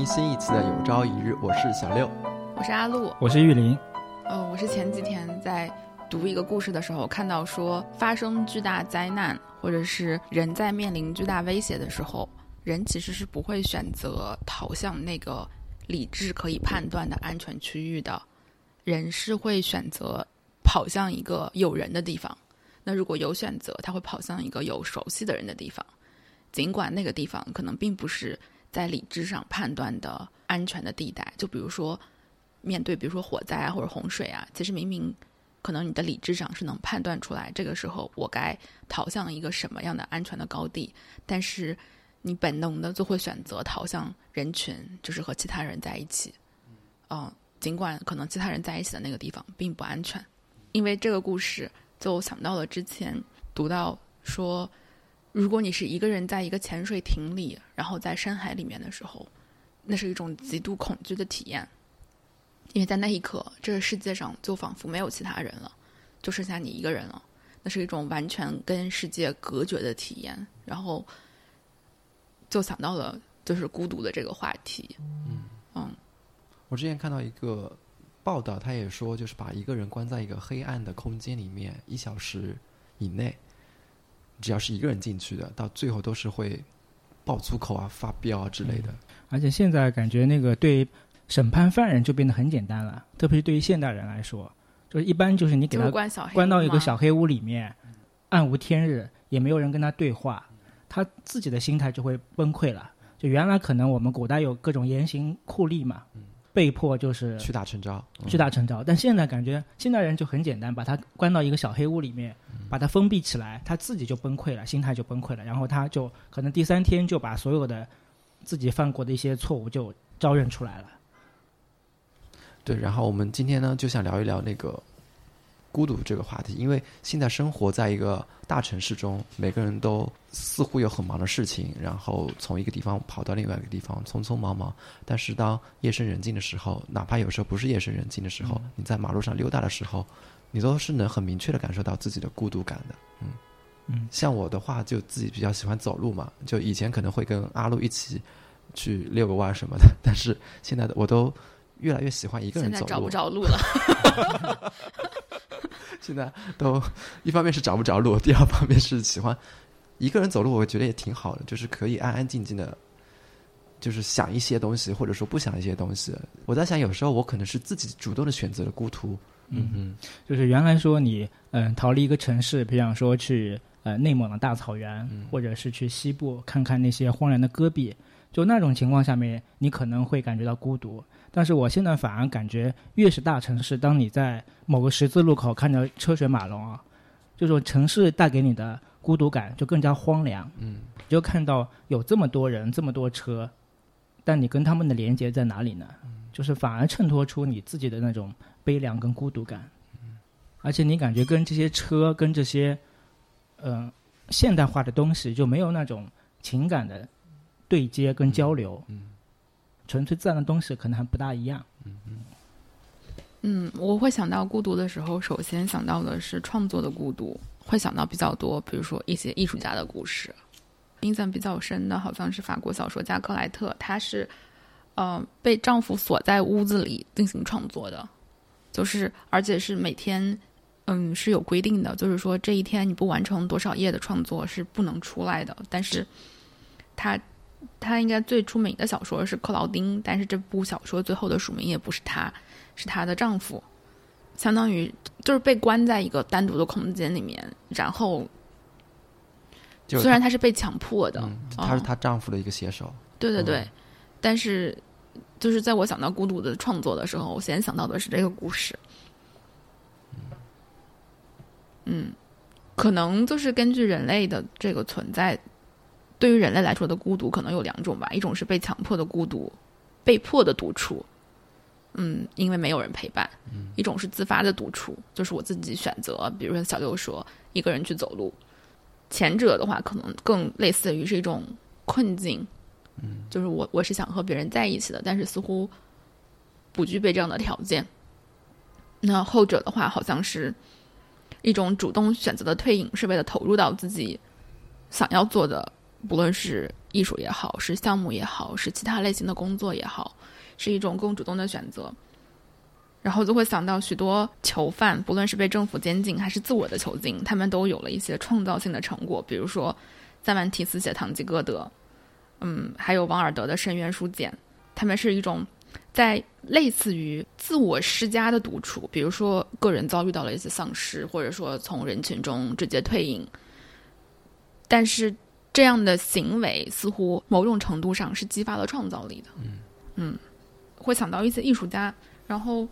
听新一期的《有朝一日》，我是小六，我是阿露，我是玉林。呃，我是前几天在读一个故事的时候看到说，发生巨大灾难或者是人在面临巨大威胁的时候，人其实是不会选择逃向那个理智可以判断的安全区域的，人是会选择跑向一个有人的地方。那如果有选择，他会跑向一个有熟悉的人的地方。尽管那个地方可能并不是在理智上判断的安全的地带，就比如说面对比如说火灾啊或者洪水啊，其实明明可能你的理智上是能判断出来，这个时候我该逃向一个什么样的安全的高地，但是你本能的就会选择逃向人群，就是和其他人在一起。嗯，尽管可能其他人在一起的那个地方并不安全，因为这个故事就想到了之前读到说。如果你是一个人在一个潜水艇里，然后在深海里面的时候，那是一种极度恐惧的体验，因为在那一刻，这个世界上就仿佛没有其他人了，就剩下你一个人了。那是一种完全跟世界隔绝的体验，然后就想到了就是孤独的这个话题。嗯嗯，我之前看到一个报道，他也说，就是把一个人关在一个黑暗的空间里面一小时以内。只要是一个人进去的，到最后都是会爆粗口啊、发飙啊之类的。而且现在感觉那个对审判犯人就变得很简单了，特别是对于现代人来说，就是一般就是你给他关到一个小黑屋里面，暗无天日，也没有人跟他对话，他自己的心态就会崩溃了。就原来可能我们古代有各种严刑酷吏嘛。被迫就是屈打成招，屈打成招。但现在感觉现代人就很简单，把他关到一个小黑屋里面，把他封闭起来，他自己就崩溃了，心态就崩溃了。然后他就可能第三天就把所有的自己犯过的一些错误就招认出来了。对，然后我们今天呢就想聊一聊那个。孤独这个话题，因为现在生活在一个大城市中，每个人都似乎有很忙的事情，然后从一个地方跑到另外一个地方，匆匆忙忙。但是当夜深人静的时候，哪怕有时候不是夜深人静的时候，你在马路上溜达的时候，你都是能很明确的感受到自己的孤独感的。嗯嗯，像我的话，就自己比较喜欢走路嘛，就以前可能会跟阿路一起去遛个弯什么的，但是现在的我都越来越喜欢一个人走路。现在找不着路了。现在都一方面是找不着路，第二方面是喜欢一个人走路，我觉得也挺好的，就是可以安安静静的，就是想一些东西，或者说不想一些东西。我在想，有时候我可能是自己主动的选择了孤独。嗯嗯，就是原来说你嗯逃离一个城市，比方说去呃内蒙的大草原，或者是去西部看看那些荒凉的戈壁，就那种情况下面，你可能会感觉到孤独。但是我现在反而感觉，越是大城市，当你在某个十字路口看着车水马龙啊，就说城市带给你的孤独感就更加荒凉。嗯，就看到有这么多人，这么多车，但你跟他们的连接在哪里呢？就是反而衬托出你自己的那种悲凉跟孤独感。嗯，而且你感觉跟这些车，跟这些，呃，现代化的东西就没有那种情感的对接跟交流。嗯。纯粹自然的东西可能还不大一样。嗯嗯，我会想到孤独的时候，首先想到的是创作的孤独，会想到比较多，比如说一些艺术家的故事。印象比较深的，好像是法国小说家克莱特，她是，呃，被丈夫锁在屋子里进行创作的，就是而且是每天，嗯，是有规定的，就是说这一天你不完成多少页的创作是不能出来的。但是，她。他应该最出名的小说是《克劳丁》，但是这部小说最后的署名也不是他，是她的丈夫，相当于就是被关在一个单独的空间里面，然后虽然她是被强迫的，她是她丈夫的一个写手，对对对，但是就是在我想到孤独的创作的时候，我先想到的是这个故事，嗯，可能就是根据人类的这个存在。对于人类来说的孤独可能有两种吧，一种是被强迫的孤独，被迫的独处，嗯，因为没有人陪伴；一种是自发的独处，就是我自己选择。比如说小六说一个人去走路，前者的话可能更类似于是一种困境，嗯，就是我我是想和别人在一起的，但是似乎不具备这样的条件。那后者的话，好像是一种主动选择的退隐，是为了投入到自己想要做的。不论是艺术也好，是项目也好，是其他类型的工作也好，是一种更主动的选择。然后就会想到许多囚犯，不论是被政府监禁还是自我的囚禁，他们都有了一些创造性的成果。比如说，塞万提斯写《堂吉诃德》，嗯，还有王尔德的《深渊书简》，他们是一种在类似于自我施加的独处。比如说，个人遭遇到了一些丧失，或者说从人群中直接退隐。但是这样的行为似乎某种程度上是激发了创造力的。嗯嗯，会想到一些艺术家。然后，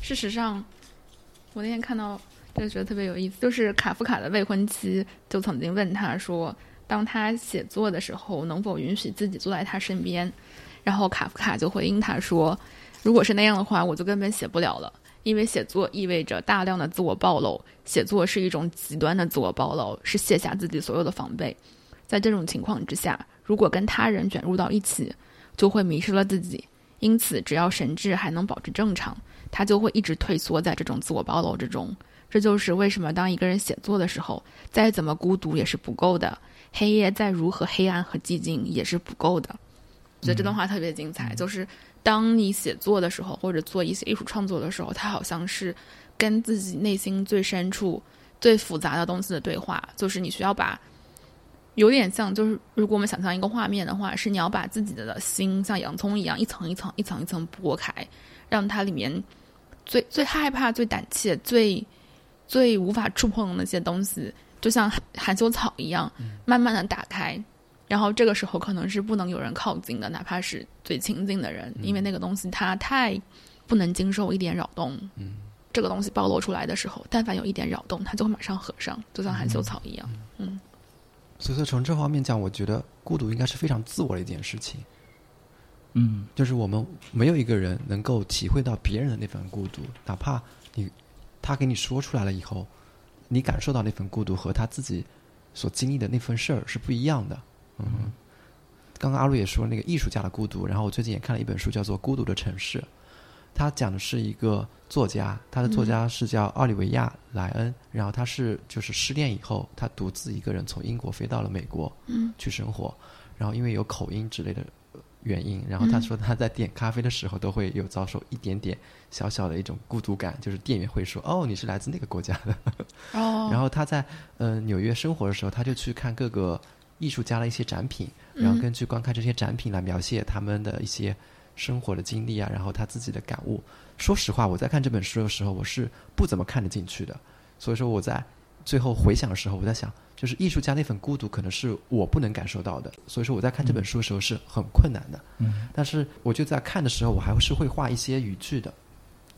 事实上，我那天看到就觉得特别有意思，就是卡夫卡的未婚妻就曾经问他说：“当他写作的时候，能否允许自己坐在他身边？”然后卡夫卡就回应他说：“如果是那样的话，我就根本写不了了，因为写作意味着大量的自我暴露，写作是一种极端的自我暴露，是卸下自己所有的防备。在这种情况之下，如果跟他人卷入到一起，就会迷失了自己。”因此，只要神智还能保持正常，他就会一直退缩在这种自我暴露之中。这就是为什么当一个人写作的时候，再怎么孤独也是不够的，黑夜再如何黑暗和寂静也是不够的。觉得这段话特别精彩，就是当你写作的时候，或者做一些艺术创作的时候，它好像是跟自己内心最深处、最复杂的东西的对话，就是你需要把。有点像，就是如果我们想象一个画面的话，是你要把自己的心像洋葱一样一层一层、一层一层剥开，让它里面最最害怕、最胆怯、最最无法触碰的那些东西，就像含羞草一样，慢慢的打开。然后这个时候可能是不能有人靠近的，哪怕是最亲近的人，因为那个东西它太不能经受一点扰动。嗯，这个东西暴露出来的时候，但凡有一点扰动，它就会马上合上，就像含羞草一样。嗯。所以说，从这方面讲，我觉得孤独应该是非常自我的一件事情。嗯，就是我们没有一个人能够体会到别人的那份孤独，哪怕你他给你说出来了以后，你感受到那份孤独和他自己所经历的那份事儿是不一样的。嗯，刚刚阿路也说那个艺术家的孤独，然后我最近也看了一本书，叫做《孤独的城市》。他讲的是一个作家，他的作家是叫奥利维亚·莱恩，然后他是就是失恋以后，他独自一个人从英国飞到了美国，嗯，去生活，然后因为有口音之类的原因，然后他说他在点咖啡的时候都会有遭受一点点小小的一种孤独感，就是店员会说哦你是来自那个国家的，哦，然后他在呃纽约生活的时候，他就去看各个艺术家的一些展品，然后根据观看这些展品来描写他们的一些。生活的经历啊，然后他自己的感悟。说实话，我在看这本书的时候，我是不怎么看得进去的。所以说，我在最后回想的时候，我在想，就是艺术家那份孤独，可能是我不能感受到的。所以说，我在看这本书的时候是很困难的。嗯。但是，我就在看的时候，我还是会画一些语句的。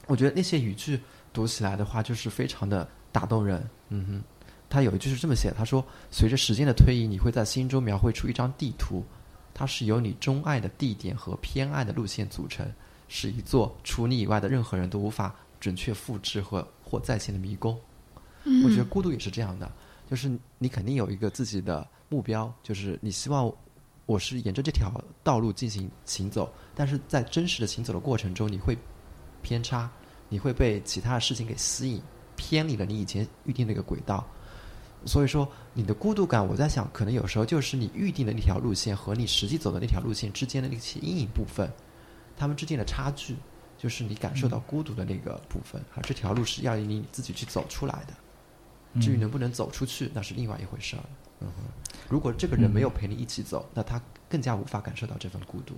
我觉得那些语句读起来的话，就是非常的打动人。嗯哼。他有一句是这么写：他说，随着时间的推移，你会在心中描绘出一张地图。它是由你钟爱的地点和偏爱的路线组成，是一座除你以外的任何人都无法准确复制和或再现的迷宫。我觉得孤独也是这样的，就是你肯定有一个自己的目标，就是你希望我是沿着这条道路进行行走，但是在真实的行走的过程中，你会偏差，你会被其他的事情给吸引，偏离了你以前预定的一个轨道。所以说，你的孤独感，我在想，可能有时候就是你预定的那条路线和你实际走的那条路线之间的那些阴影部分，他们之间的差距，就是你感受到孤独的那个部分。而这条路是要你自己去走出来的，至于能不能走出去，那是另外一回事儿。嗯哼，如果这个人没有陪你一起走，那他更加无法感受到这份孤独。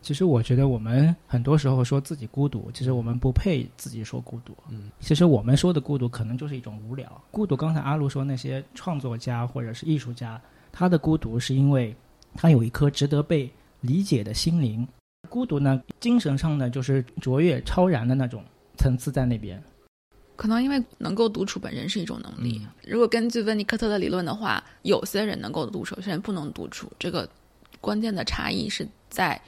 其实我觉得我们很多时候说自己孤独，其实我们不配自己说孤独。嗯，其实我们说的孤独可能就是一种无聊。孤独，刚才阿路说那些创作家或者是艺术家，他的孤独是因为他有一颗值得被理解的心灵。孤独呢，精神上呢就是卓越超然的那种层次在那边。可能因为能够独处本身是一种能力。如果根据温尼科特的理论的话，有些人能够独处，有些人不能独处。这个关键的差异是在。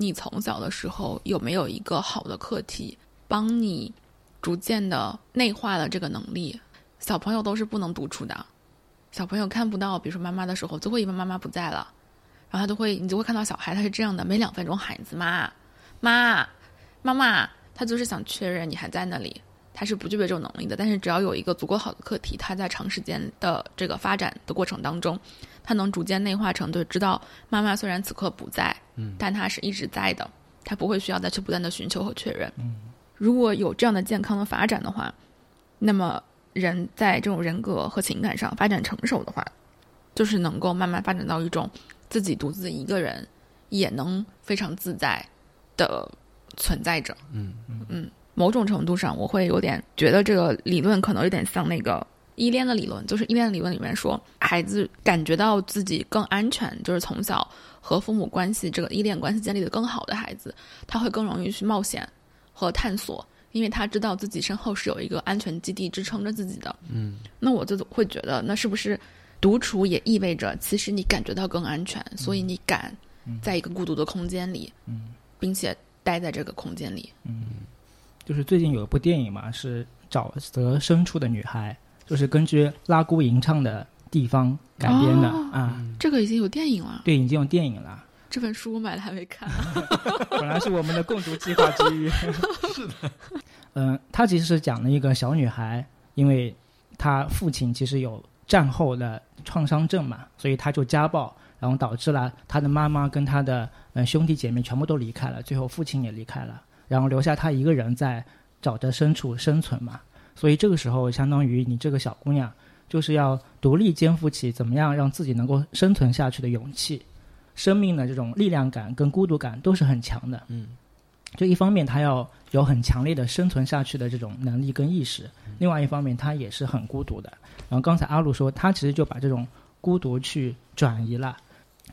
你从小的时候有没有一个好的课题，帮你逐渐的内化了这个能力？小朋友都是不能独处的，小朋友看不到，比如说妈妈的时候，就会以为妈妈不在了，然后他就会，你就会看到小孩他是这样的，每两分钟喊一次妈，妈，妈妈，他就是想确认你还在那里。他是不具备这种能力的。但是只要有一个足够好的课题，他在长时间的这个发展的过程当中，他能逐渐内化成，就知道妈妈虽然此刻不在，嗯，但他是一直在的，他不会需要再去不断的寻求和确认。嗯，如果有这样的健康的发展的话，那么人在这种人格和情感上发展成熟的话，就是能够慢慢发展到一种自己独自一个人也能非常自在的存在着。嗯嗯，某种程度上，我会有点觉得这个理论可能有点像那个依恋的理论，就是依恋的理论里面说，孩子感觉到自己更安全，就是从小和父母关系这个依恋关系建立的更好的孩子，他会更容易去冒险和探索，因为他知道自己身后是有一个安全基地支撑着自己的。嗯，那我就会觉得，那是不是独处也意味着，其实你感觉到更安全，所以你敢在一个孤独的空间里，嗯并且待在这个空间里。嗯，就是最近有一部电影嘛，是沼泽深处的女孩，就是根据拉姑吟唱的地方改编的、哦啊。这个已经有电影了，对，已经有电影了。这本书我买了还没看。本来是我们的共读计划之一。是的。嗯，他其实是讲了一个小女孩，因为她父亲其实有战后的创伤症嘛，所以她就家暴，然后导致了她的妈妈跟她的嗯兄弟姐妹全部都离开了，最后父亲也离开了，然后留下她一个人在沼泽深处生存嘛。所以这个时候，相当于你这个小姑娘就是要独立肩负起怎么样让自己能够生存下去的勇气。生命的这种力量感跟孤独感都是很强的。嗯，就一方面她要有很强烈的生存下去的这种能力跟意识，另外一方面她也是很孤独的。然后刚才阿路说，他其实就把这种孤独去转移了，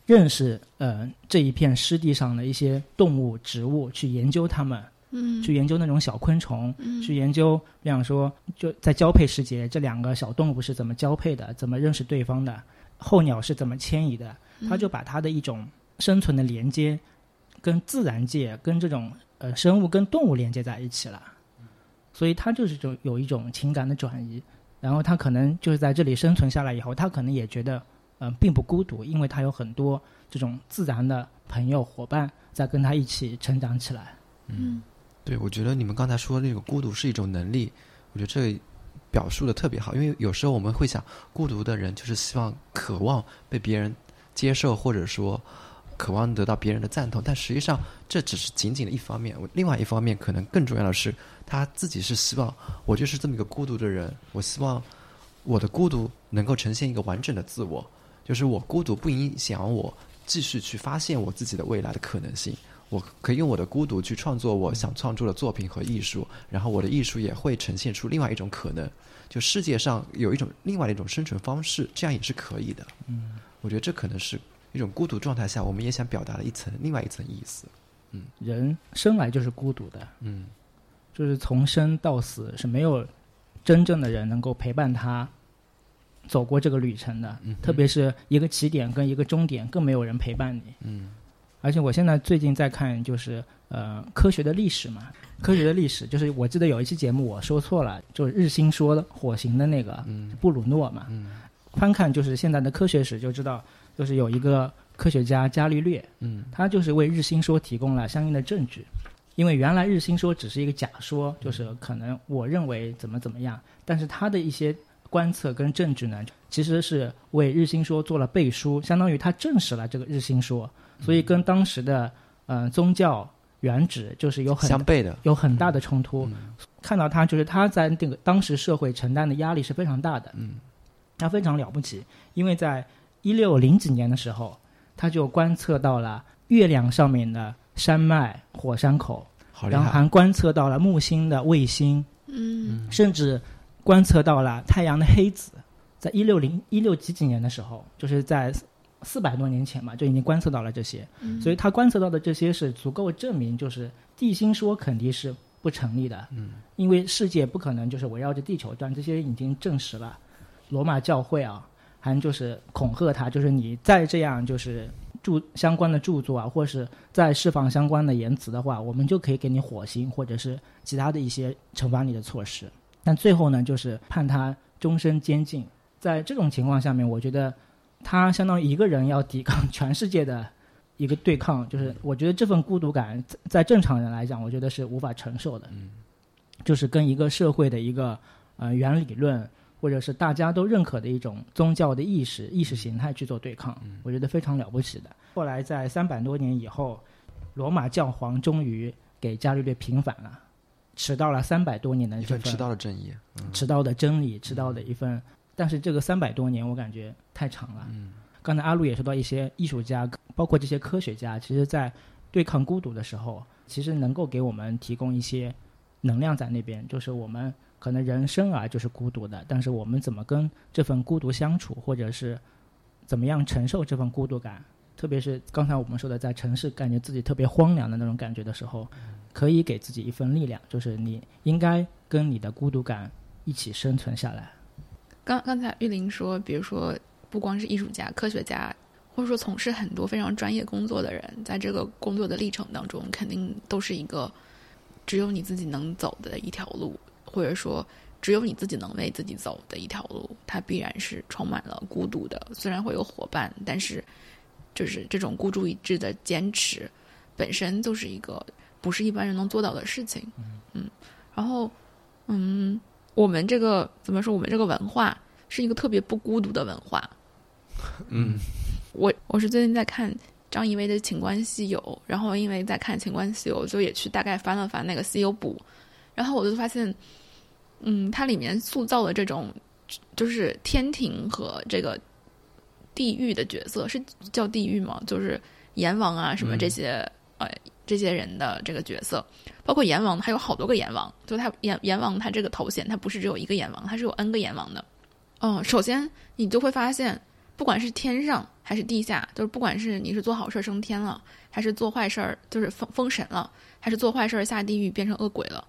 认识呃这一片湿地上的一些动物、植物，去研究它们，嗯，去研究那种小昆虫，嗯去研究，比方说就在交配时节，这两个小动物是怎么交配的，怎么认识对方的，候鸟是怎么迁移的。他就把他的一种生存的连接，跟自然界、跟这种呃生物、跟动物连接在一起了，所以他就是就有一种情感的转移。然后他可能就是在这里生存下来以后，他可能也觉得呃并不孤独，因为他有很多这种自然的朋友伙伴在跟他一起成长起来。嗯对，我觉得你们刚才说的那个孤独是一种能力，我觉得这表述的特别好，因为有时候我们会想，孤独的人就是希望、渴望被别人接受，或者说渴望得到别人的赞同，但实际上这只是仅仅的一方面。另外一方面，可能更重要的是，他自己是希望我就是这么一个孤独的人，我希望我的孤独能够呈现一个完整的自我，就是我孤独不影响我继续去发现我自己的未来的可能性。我可以用我的孤独去创作我想创作的作品和艺术，然后我的艺术也会呈现出另外一种可能，就世界上有一种另外的一种生存方式，这样也是可以的。嗯，我觉得这可能是一种孤独状态下，我们也想表达的一层另外一层意思。嗯人生来就是孤独的，嗯就是从生到死是没有真正的人能够陪伴他走过这个旅程的，嗯特别是一个起点跟一个终点，更没有人陪伴你。嗯。而且我现在最近在看，就是呃科学的历史嘛，科学的历史就是我记得有一期节目我说错了，就是日心说的火星的那个嗯。布鲁诺嘛，嗯。翻看就是现在的科学史就知道，就是有一个科学家伽利略，嗯。他就是为日心说提供了相应的证据，因为原来日心说只是一个假说，就是可能我认为怎么怎么样，但是他的一些观测跟证据呢，其实是为日心说做了背书，相当于他证实了这个日心说，所以跟当时的呃宗教原旨就是有很相悖的。有很大的冲突。嗯看到他就是他在那个当时社会承担的压力是非常大的，嗯他非常了不起，因为在一六零几年的时候，他就观测到了月亮上面的山脉、火山口。然后还观测到了木星的卫星，嗯甚至观测到了太阳的黑子。在一六零一六几几年的时候，就是在四百多年前嘛，就已经观测到了这些。嗯所以他观测到的这些是足够证明，就是地心说肯定是不成立的。嗯，因为世界不可能就是围绕着地球转，这些已经证实了。罗马教会啊，还就是恐吓他，就是你再这样就是著相关的著作啊，或是再释放相关的言辞的话，我们就可以给你火星或者是其他的一些惩罚你的措施。但最后呢，就是判他终身监禁。在这种情况下面，我觉得他相当于一个人要抵抗全世界的一个对抗，就是我觉得这份孤独感在在正常人来讲，我觉得是无法承受的。就是跟一个社会的一个呃原理论，或者是大家都认可的一种宗教的意识、意识形态去做对抗，我觉得非常了不起的。后来在三百多年以后，罗马教皇终于给伽利略平反了，迟到了三百多年的一份迟到的正义，迟到的真理，迟到的一份。但是这个三百多年，我感觉太长了。嗯，刚才阿路也说到一些艺术家，包括这些科学家，其实在对抗孤独的时候，其实能够给我们提供一些能量在那边。就是我们可能人生啊就是孤独的，但是我们怎么跟这份孤独相处，或者是怎么样承受这份孤独感，特别是刚才我们说的，在城市感觉自己特别荒凉的那种感觉的时候，可以给自己一份力量，就是你应该跟你的孤独感一起生存下来。刚刚才玉林说，比如说，不光是艺术家、科学家，或者说从事很多非常专业工作的人，在这个工作的历程当中，肯定都是一个只有你自己能走的一条路，或者说只有你自己能为自己走的一条路，它必然是充满了孤独的。虽然会有伙伴，但是就是这种孤注一掷的坚持，本身就是一个不是一般人能做到的事情。嗯，然后，嗯。我们这个怎么说？我们这个文化是一个特别不孤独的文化。嗯，我我是最近在看张怡薇的《情关西游》，然后因为在看《情关西游》，就也去大概翻了翻那个西游补，然后我就发现，嗯，它里面塑造的这种就是天庭和这个地狱的角色，是叫地狱吗？就是阎王啊什么这些呃这些人的这个角色。包括阎王，他有好多个阎王，就他阎阎王他这个头衔，他不是只有一个阎王，他是有 N 个阎王的。嗯，首先你就会发现，不管是天上还是地下，就是不管是你是做好事升天了，还是做坏事儿就是封封神了，还是做坏事儿下地狱变成恶鬼了，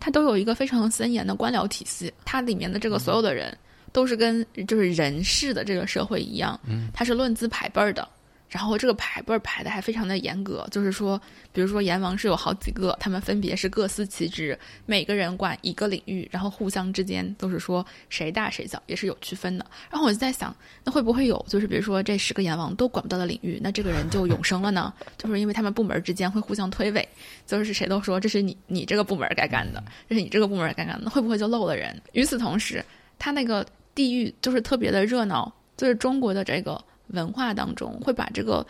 他都有一个非常森严的官僚体系。它里面的这个所有的人都是跟就是人世的这个社会一样，它是论资排辈儿的。然后这个排辈儿排的还非常的严格，就是说，比如说阎王是有好几个，他们分别是各司其职，每个人管一个领域，然后互相之间都是说谁大谁小，也是有区分的。然后我就在想，那会不会有，就是比如说这十个阎王都管不到的领域，那这个人就永生了呢？就是因为他们部门之间会互相推诿，就是谁都说这是你你这个部门该干的，这是你这个部门该干的，会不会就漏了人？与此同时，他那个地域就是特别的热闹，就是中国的这个。文化当中会把这个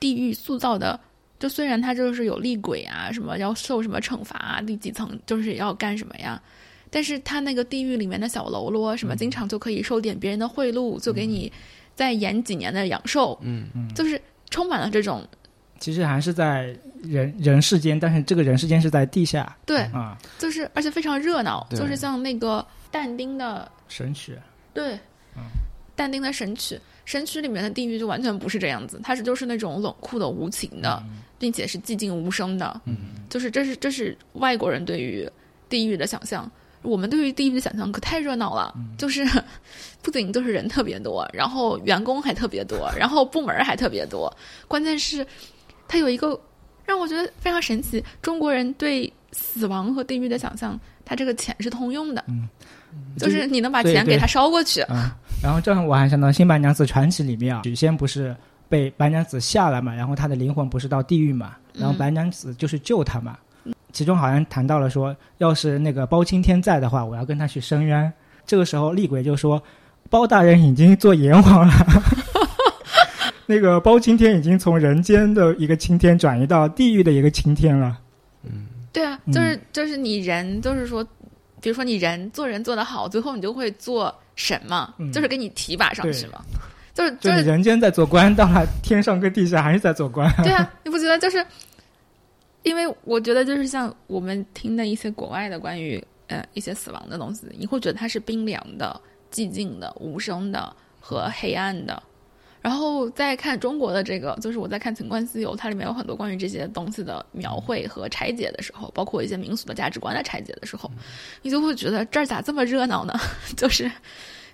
地狱塑造的，就虽然他就是有厉鬼啊，什么要受什么惩罚啊，第几层就是要干什么呀，但是他那个地狱里面的小喽啰，什么经常就可以收点别人的贿赂，就给你再延几年的阳寿，嗯嗯，就是充满了这种，其实还是在人人世间，但是这个人世间是在地下，对啊，就是而且非常热闹，就是像那个但丁的神曲，对，但丁的神曲。神曲里面的地狱就完全不是这样子，它是就是那种冷酷的、无情的，并且是寂静无声的。嗯，就是这是这是外国人对于地狱的想象，我们对于地狱的想象可太热闹了。就是 不仅就是人特别多，然后员工还特别多，然后部门还特别多。关键是，它有一个让我觉得非常神奇，中国人对死亡和地狱的想象，它这个钱是通用的。嗯。就是你能把钱给他烧过去，嗯，然后这样我还想到《新白娘子传奇》里面啊，许仙不是被白娘子下来嘛，然后他的灵魂不是到地狱嘛，然后白娘子就是救他嘛，其中好像谈到了说，要是那个包青天在的话，我要跟他去申冤。这个时候厉鬼就说，包大人已经做阎王了，那个包青天已经从人间的一个青天转移到地狱的一个青天了。嗯，对啊，就是就是你人就是说。比如说你人做人做得好，最后你就会做神嘛，就是给你提拔上去嘛，就是就是人间在做官，到了天上跟地下还是在做官。对啊，你不觉得就是？因为我觉得就是像我们听的一些国外的关于呃一些死亡的东西，你会觉得它是冰凉的、寂静的、无声的和黑暗的。然后再看中国的这个，就是我在看《情关西游》，它里面有很多关于这些东西的描绘和拆解的时候，包括一些民俗的价值观的拆解的时候，你就会觉得这儿咋这么热闹呢？就是，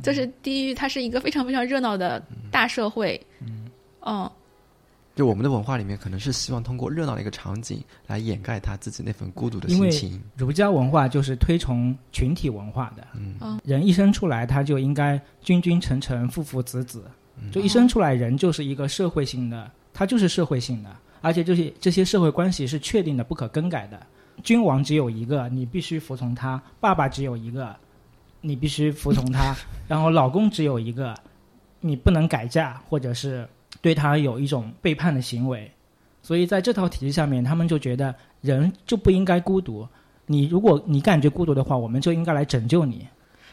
就是地狱，它是一个非常非常热闹的大社会。嗯，就我们的文化里面，可能是希望通过热闹的一个场景来掩盖他自己那份孤独的心情。儒家文化就是推崇群体文化的，嗯，人一生出来他就应该君君臣臣父父子子。就一生出来，人就是一个社会性的，他就是社会性的，而且这些这些社会关系是确定的、不可更改的。君王只有一个，你必须服从他；爸爸只有一个，你必须服从他；然后老公只有一个，你不能改嫁，或者是对他有一种背叛的行为。所以在这套体制下面，他们就觉得人就不应该孤独。你如果你感觉孤独的话，我们就应该来拯救你。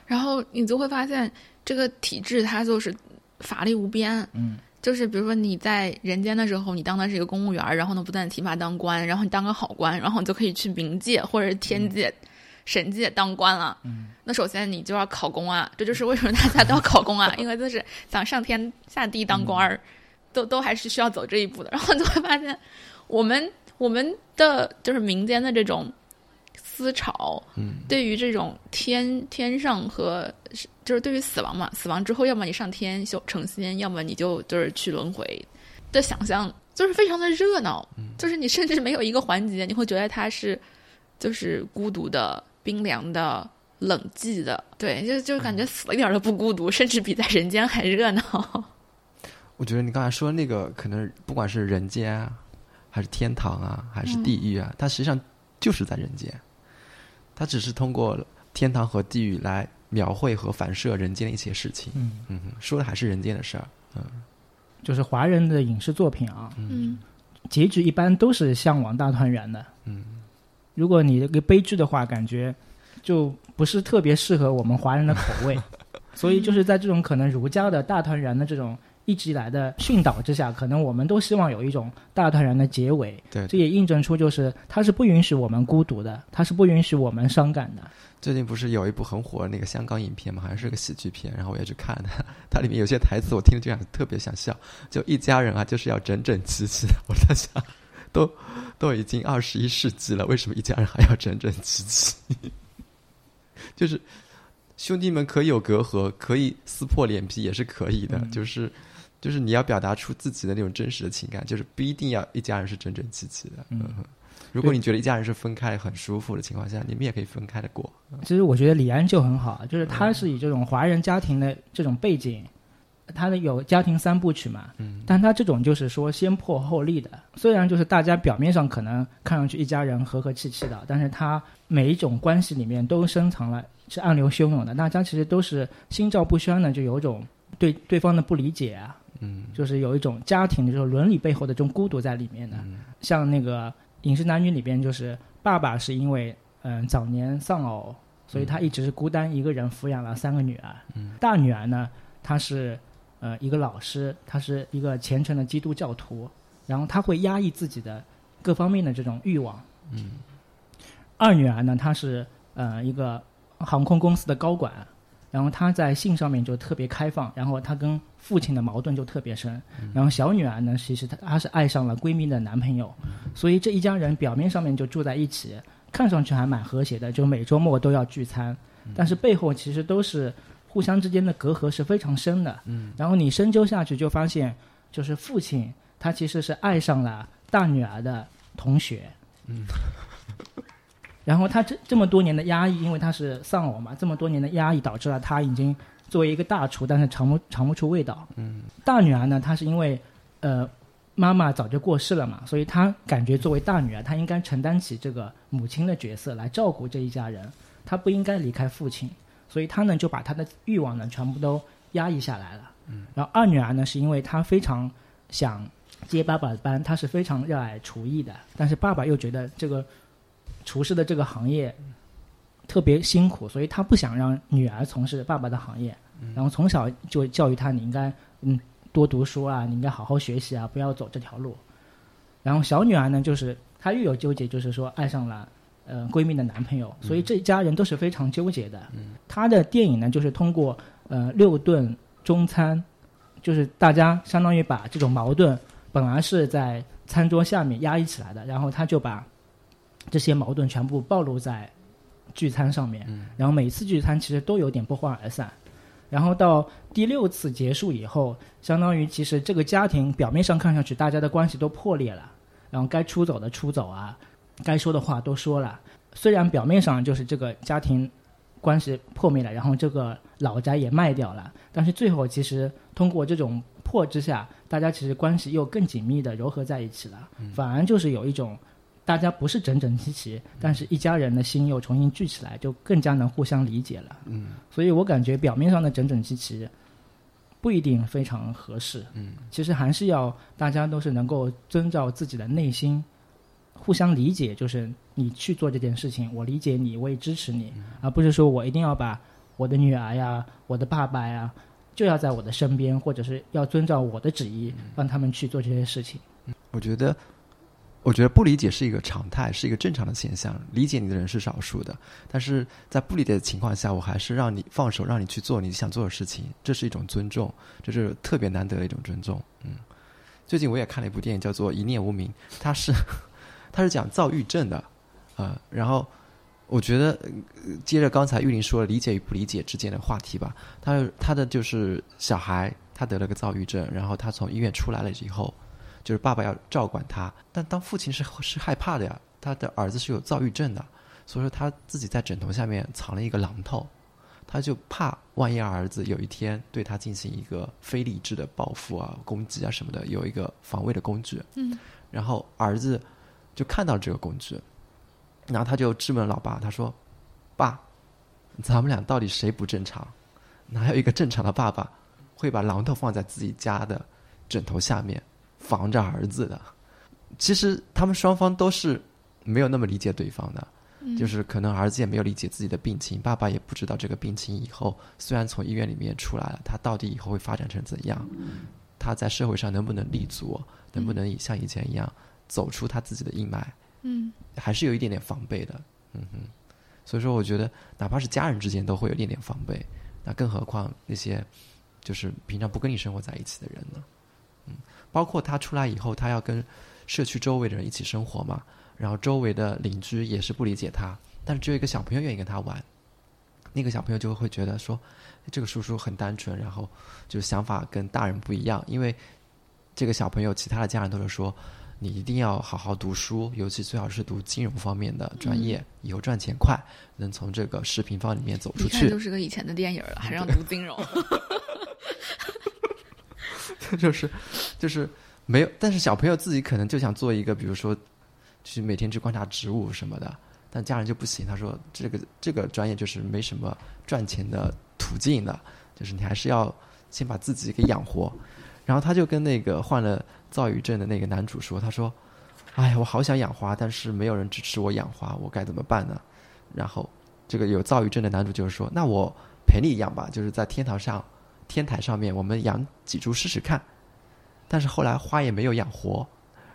然后你就会发现，这个体制它就是法力无边。嗯，就是比如说你在人间的时候，你当的是一个公务员，然后呢不断提拔当官，然后你当个好官，然后你就可以去冥界或者是天界、神界当官了。嗯，那首先你就要考公啊，这就是为什么大家都要考公啊，因为就是想上天下地当官儿，都都还是需要走这一步的。然后就会发现，我们我们的就是民间的这种。思潮，嗯，对于这种天天上和就是对于死亡嘛，死亡之后，要么你上天修成仙，要么你就就是去轮回的想象，就是非常的热闹，就是你甚至没有一个环节你会觉得它是就是孤独的、冰凉的、冷寂的，对，就就感觉死了一点都不孤独，甚至比在人间还热闹。我觉得你刚才说那个，可能不管是人间啊，还是天堂啊，还是地狱啊，它实际上就是在人间。它只是通过天堂和地狱来描绘和反射人间的一些事情，嗯。嗯，说的还是人间的事儿，嗯，就是华人的影视作品啊，嗯，结局一般都是向往大团圆的，嗯，如果你这个悲剧的话，感觉就不是特别适合我们华人的口味，所以就是在这种可能儒家的大团圆的这种。一直以来的训导之下，可能我们都希望有一种大团圆的结尾。对，这也印证出就是它是不允许我们孤独的，它是不允许我们伤感的。最近不是有一部很火的那个香港影片嘛，好像是个喜剧片，然后我也去看的。它里面有些台词我听了就想特别想笑，就一家人啊就是要整整齐齐。我在想，都都已经二十一世纪了，为什么一家人还要整整齐齐？就是兄弟们可以有隔阂，可以撕破脸皮也是可以的，就是。就是你要表达出自己的那种真实的情感，就是不一定要一家人是整整齐齐的。嗯，如果你觉得一家人是分开很舒服的情况下，你们也可以分开的过。其实我觉得李安就很好，就是他是以这种华人家庭的这种背景，他的有家庭三部曲嘛，嗯，但他这种就是说先破后立的。虽然就是大家表面上可能看上去一家人和和气气的，但是他每一种关系里面都深藏了是暗流汹涌的，大家其实都是心照不宣的，就有一种对对方的不理解啊。嗯，就是有一种家庭的这种伦理背后的这种孤独在里面的，像那个《饮食男女》里边，就是爸爸是因为嗯早年丧偶，所以他一直是孤单一个人抚养了三个女儿。嗯，大女儿呢，她是呃一个老师，她是一个虔诚的基督教徒，然后她会压抑自己的各方面的这种欲望。嗯，二女儿呢，她是呃一个航空公司的高管。然后她在性上面就特别开放，然后她跟父亲的矛盾就特别深。然后小女儿呢，其实她她是爱上了闺蜜的男朋友，所以这一家人表面上面就住在一起，看上去还蛮和谐的，就每周末都要聚餐。但是背后其实都是互相之间的隔阂是非常深的。然后你深究下去就发现，就是父亲他其实是爱上了大女儿的同学。然后他这这么多年的压抑，因为他是丧偶嘛，这么多年的压抑导致了他已经作为一个大厨，但是尝不尝不出味道。嗯。大女儿呢，她是因为呃妈妈早就过世了嘛，所以她感觉作为大女儿，她应该承担起这个母亲的角色来照顾这一家人，她不应该离开父亲，所以她呢就把她的欲望呢全部都压抑下来了。嗯。然后二女儿呢，是因为她非常想接爸爸的班，她是非常热爱厨艺的，但是爸爸又觉得这个。厨师的这个行业特别辛苦，所以他不想让女儿从事爸爸的行业，然后从小就教育他，你应该嗯多读书啊，你应该好好学习啊，不要走这条路。然后小女儿呢，就是她又有纠结，就是说爱上了呃闺蜜的男朋友，所以这一家人都是非常纠结的。他的电影呢，就是通过呃六顿中餐，就是大家相当于把这种矛盾本来是在餐桌下面压抑起来的，然后他就把。这些矛盾全部暴露在聚餐上面，然后每次聚餐其实都有点不欢而散，然后到第六次结束以后，相当于其实这个家庭表面上看上去大家的关系都破裂了，然后该出走的出走啊，该说的话都说了，虽然表面上就是这个家庭关系破灭了，然后这个老宅也卖掉了，但是最后其实通过这种破之下，大家其实关系又更紧密的糅合在一起了，反而就是有一种。大家不是整整齐齐，但是一家人的心又重新聚起来，就更加能互相理解了。嗯所以我感觉表面上的整整齐齐不一定非常合适。嗯其实还是要大家都是能够遵照自己的内心，互相理解，就是你去做这件事情，我理解你，我也支持你，而不是说我一定要把我的女儿呀、我的爸爸呀，就要在我的身边，或者是要遵照我的旨意，让他们去做这些事情。我觉得，我觉得不理解是一个常态，是一个正常的现象。理解你的人是少数的，但是在不理解的情况下，我还是让你放手，让你去做你想做的事情，这是一种尊重，这是特别难得的一种尊重。嗯，最近我也看了一部电影，叫做《一念无名》，它是 它是讲躁郁症的，呃，然后我觉得、接着刚才玉林说理解与不理解之间的话题吧，他他的就是小孩他得了个躁郁症，然后他从医院出来了以后。就是爸爸要照管他，但当父亲是是害怕的呀，他的儿子是有躁郁症的，所以说他自己在枕头下面藏了一个榔头，他就怕万一儿子有一天对他进行一个非理智的报复啊、攻击啊什么的，有一个防卫的工具。嗯，然后儿子就看到这个工具，然后他就质问老爸，他说：“爸，咱们俩到底谁不正常？哪有一个正常的爸爸会把榔头放在自己家的枕头下面？”防着儿子的，其实他们双方都是没有那么理解对方的，就是可能儿子也没有理解自己的病情，爸爸也不知道这个病情以后虽然从医院里面出来了，他到底以后会发展成怎样，他在社会上能不能立足，能不能像以前一样走出他自己的阴霾，嗯。还是有一点点防备的，嗯哼，所以说我觉得哪怕是家人之间都会有一点点防备，那更何况那些就是平常不跟你生活在一起的人呢？嗯，包括他出来以后，他要跟社区周围的人一起生活嘛，然后周围的邻居也是不理解他，但是只有一个小朋友愿意跟他玩，那个小朋友就会觉得说，这个叔叔很单纯，然后就想法跟大人不一样，因为这个小朋友其他的家人都是说，你一定要好好读书，尤其最好是读金融方面的专业，以后赚钱快，能从这个视频方里面走出去就。是个以前的电影了，还让读金融。就是就是没有，但是小朋友自己可能就想做一个，比如说去每天去观察植物什么的，但家人就不行，他说这个这个专业就是没什么赚钱的途径的，就是你还是要先把自己给养活。然后他就跟那个患了躁郁症的那个男主说，他说：“哎呀，我好想养花，但是没有人支持我养花，我该怎么办呢？”然后这个有躁郁症的男主就是说：“那我陪你养吧，就是在天堂上。”天台上面，我们养几株试试看。但是后来花也没有养活，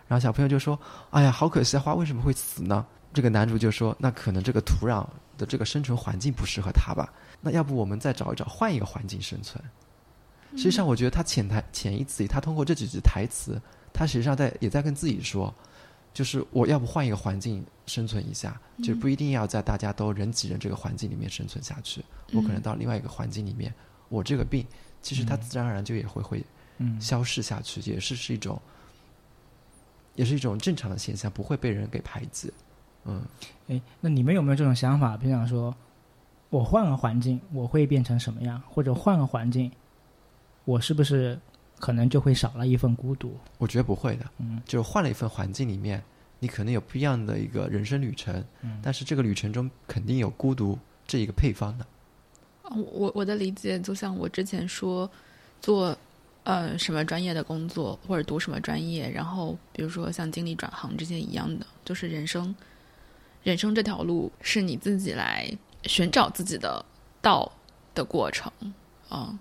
然后小朋友就说：“哎呀，好可惜，花为什么会死呢？”这个男主就说：“那可能这个土壤的这个生存环境不适合它吧？那要不我们再找一找，换一个环境生存。”实际上，我觉得他潜台潜意识里，他通过这几句台词，他实际上在也在跟自己说，就是我要不换一个环境生存一下，就不一定要在大家都人挤人这个环境里面生存下去，我可能到另外一个环境里面。我这个病，其实它自然而然就也会会嗯消逝下去，也是是一种，也是一种正常的现象，不会被人给排挤。嗯，哎，那你们有没有这种想法？比方说，我换个环境，我会变成什么样？或者换个环境，我是不是可能就会少了一份孤独？我觉得不会的，嗯，就是换了一份环境里面，你可能有不一样的一个人生旅程，嗯但是这个旅程中肯定有孤独这一个配方的。我我的理解就像我之前说，做呃什么专业的工作或者读什么专业，然后比如说像经历转行这些一样的，就是人生，人生这条路是你自己来寻找自己的道的过程啊。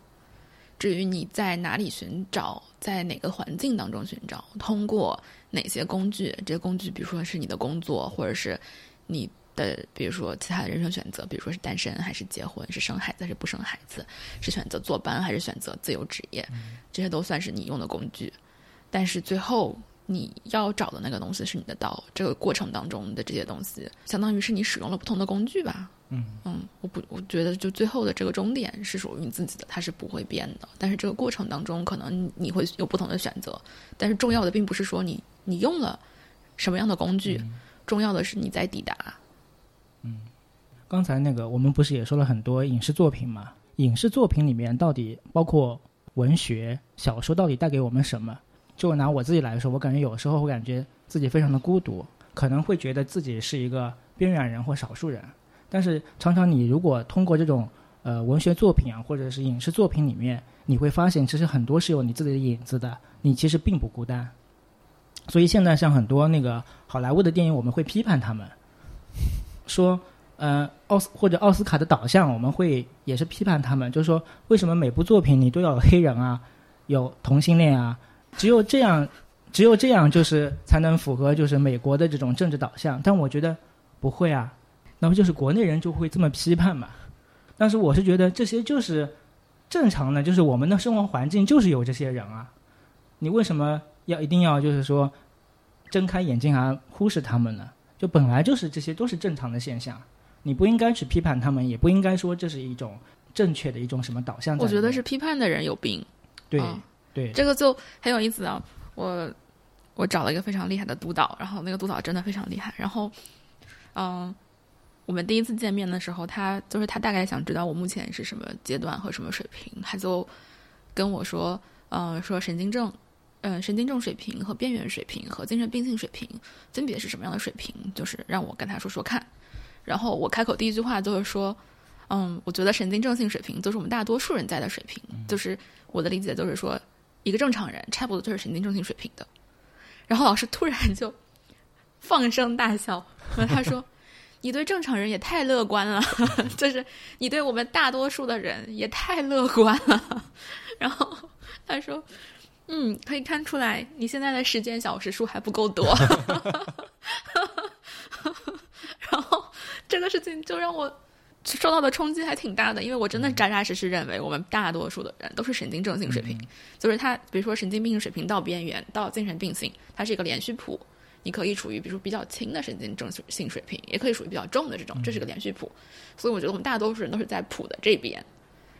至于你在哪里寻找，在哪个环境当中寻找，通过哪些工具，这些工具比如说是你的工作，或者是你的，比如说其他的人生选择，比如说是单身还是结婚，是生孩子还是不生孩子，是选择坐班还是选择自由职业，这些都算是你用的工具。但是最后你要找的那个东西是你的刀，这个过程当中的这些东西，相当于是你使用了不同的工具吧。嗯嗯，我不，我觉得就最后的这个终点是属于你自己的，它是不会变的。但是这个过程当中，可能你会有不同的选择。但是重要的并不是说你你用了什么样的工具，重要的是你在抵达。嗯刚才那个我们不是也说了很多影视作品嘛？影视作品里面到底包括文学、小说，到底带给我们什么？就拿我自己来说，我感觉有时候会感觉自己非常的孤独，可能会觉得自己是一个边缘人或少数人。但是常常你如果通过这种呃文学作品啊，或者是影视作品里面，你会发现其实很多是有你自己的影子的，你其实并不孤单。所以现在像很多那个好莱坞的电影，我们会批判他们，说，呃，奥斯或者奥斯卡的导向，我们会也是批判他们，就是说，为什么每部作品你都要有黑人啊，有同性恋啊？只有这样，只有这样，就是才能符合就是美国的这种政治导向。但我觉得不会啊，那么就是国内人就会这么批判嘛。但是我是觉得这些就是正常的，就是我们的生活环境就是有这些人啊，你为什么？要一定要就是说，睁开眼睛而忽视他们呢？就本来就是这些都是正常的现象，你不应该去批判他们，也不应该说这是一种正确的一种什么导向。我觉得是批判的人有病。对对，这个就很有意思啊！我我找了一个非常厉害的督导，然后那个督导真的非常厉害。然后，嗯，我们第一次见面的时候，他就是他大概想知道我目前是什么阶段和什么水平，他就跟我说，嗯，说神经症。嗯，神经症水平和边缘水平和精神病性水平分别是什么样的水平？就是让我跟他说说看。然后我开口第一句话就是说，嗯，我觉得神经症性水平就是我们大多数人在的水平。就是我的理解就是说，一个正常人差不多就是神经症性水平的。然后老师突然就放声大笑，和他说：“你对正常人也太乐观了，就是你对我们大多数的人也太乐观了。”然后他说。嗯，可以看出来你现在的时间小时数还不够多，然后这个事情就让我受到的冲击还挺大的，因为我真的扎扎实实认为我们大多数的人都是神经症性水平，就是他比如说神经病水平到边缘到精神病性，它是一个连续谱，你可以处于比如说比较轻的神经症性水平，也可以属于比较重的这种，这是个连续谱，所以我觉得我们大多数人都是在谱的这边，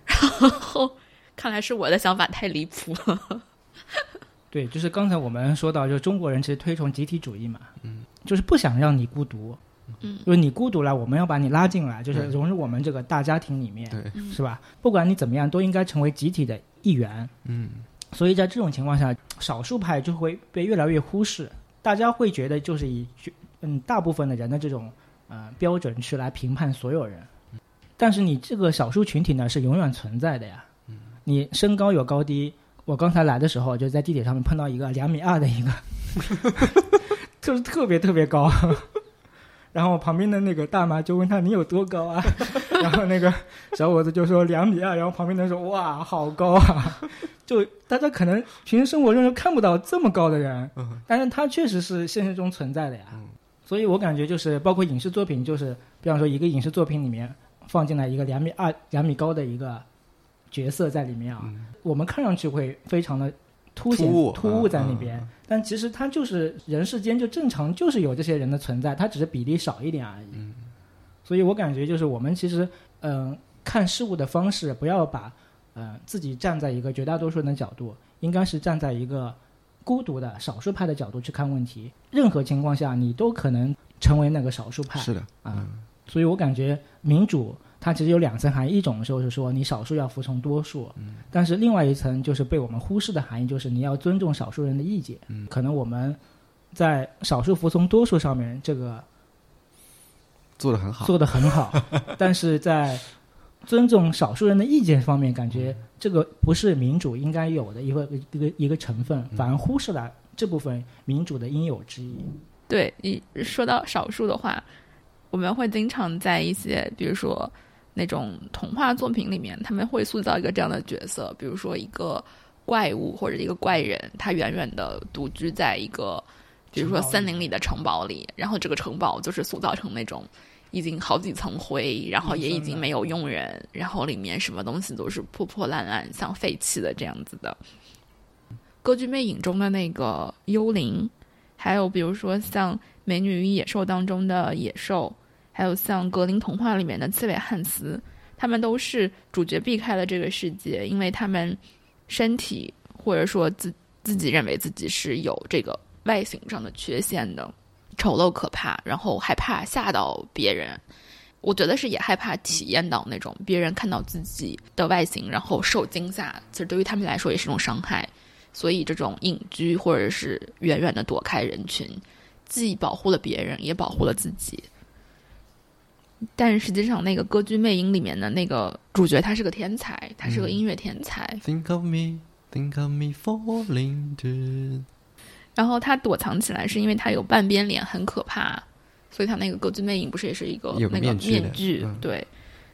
然后看来是我的想法太离谱了。对，就是刚才我们说到，就是中国人其实推崇集体主义嘛，嗯，就是不想让你孤独，嗯，就是你孤独了，我们要把你拉进来，就是融入我们这个大家庭里面，对，是吧？不管你怎么样，都应该成为集体的一员，嗯，所以在这种情况下，少数派就会被越来越忽视，大家会觉得就是以嗯大部分的人的这种呃标准去来评判所有人，但是你这个少数群体呢是永远存在的呀，嗯，你身高有高低。我刚才来的时候，就在地铁上面碰到一个两米二的一个，就是特别特别高。然后旁边的那个大妈就问他：“你有多高啊？” 然后那个小伙子就说：“两米二。”然后旁边的人说：“哇，好高啊！”就大家可能平时生活中看不到这么高的人，但是他确实是现实中存在的呀。所以我感觉就是包括影视作品，就是比方说一个影视作品里面放进来一个两米二、两米高的一个。角色在里面啊，我们看上去会非常的凸显突兀在那边，但其实他就是人世间就正常就是有这些人的存在，他只是比例少一点而已。所以我感觉就是我们其实嗯看事物的方式，不要把嗯自己站在一个绝大多数人的角度，应该是站在一个孤独的少数派的角度去看问题。任何情况下，你都可能成为那个少数派。是的啊，所以我感觉民主。它其实有两层含义，一种就是说你少数要服从多数，但是另外一层就是被我们忽视的含义，就是你要尊重少数人的意见。可能我们在少数服从多数上面这个做的很好，做的很好，但是在尊重少数人的意见方面，感觉这个不是民主应该有的一个一个一个成分，反而忽视了这部分民主的应有之义。对你说到少数的话，我们会经常在一些比如说。那种童话作品里面，他们会塑造一个这样的角色，比如说一个怪物或者一个怪人，他远远的独居在一个，比如说森林里的城堡里，然后这个城堡就是塑造成那种已经好几层灰，然后也已经没有佣人，然后里面什么东西都是破破烂烂，像废弃的这样子的。歌剧魅影中的那个幽灵，还有比如说像《美女与野兽》当中的野兽。还有像格林童话里面的刺猬汉斯，他们都是主角避开了这个世界，因为他们身体或者说自自己认为自己是有这个外形上的缺陷的，丑陋可怕，然后害怕吓到别人。我觉得是也害怕体验到那种别人看到自己的外形然后受惊吓，其实对于他们来说也是一种伤害。所以这种隐居或者是远远的躲开人群。既保护了别人，也保护了自己。但实际上，那个《歌剧魅影》里面的那个主角，他是个天才，他是个音乐天才。Think of me, think of me falling to。然后他躲藏起来，是因为他有半边脸很可怕，所以他那个《歌剧魅影》不是也是一个那个面具？对。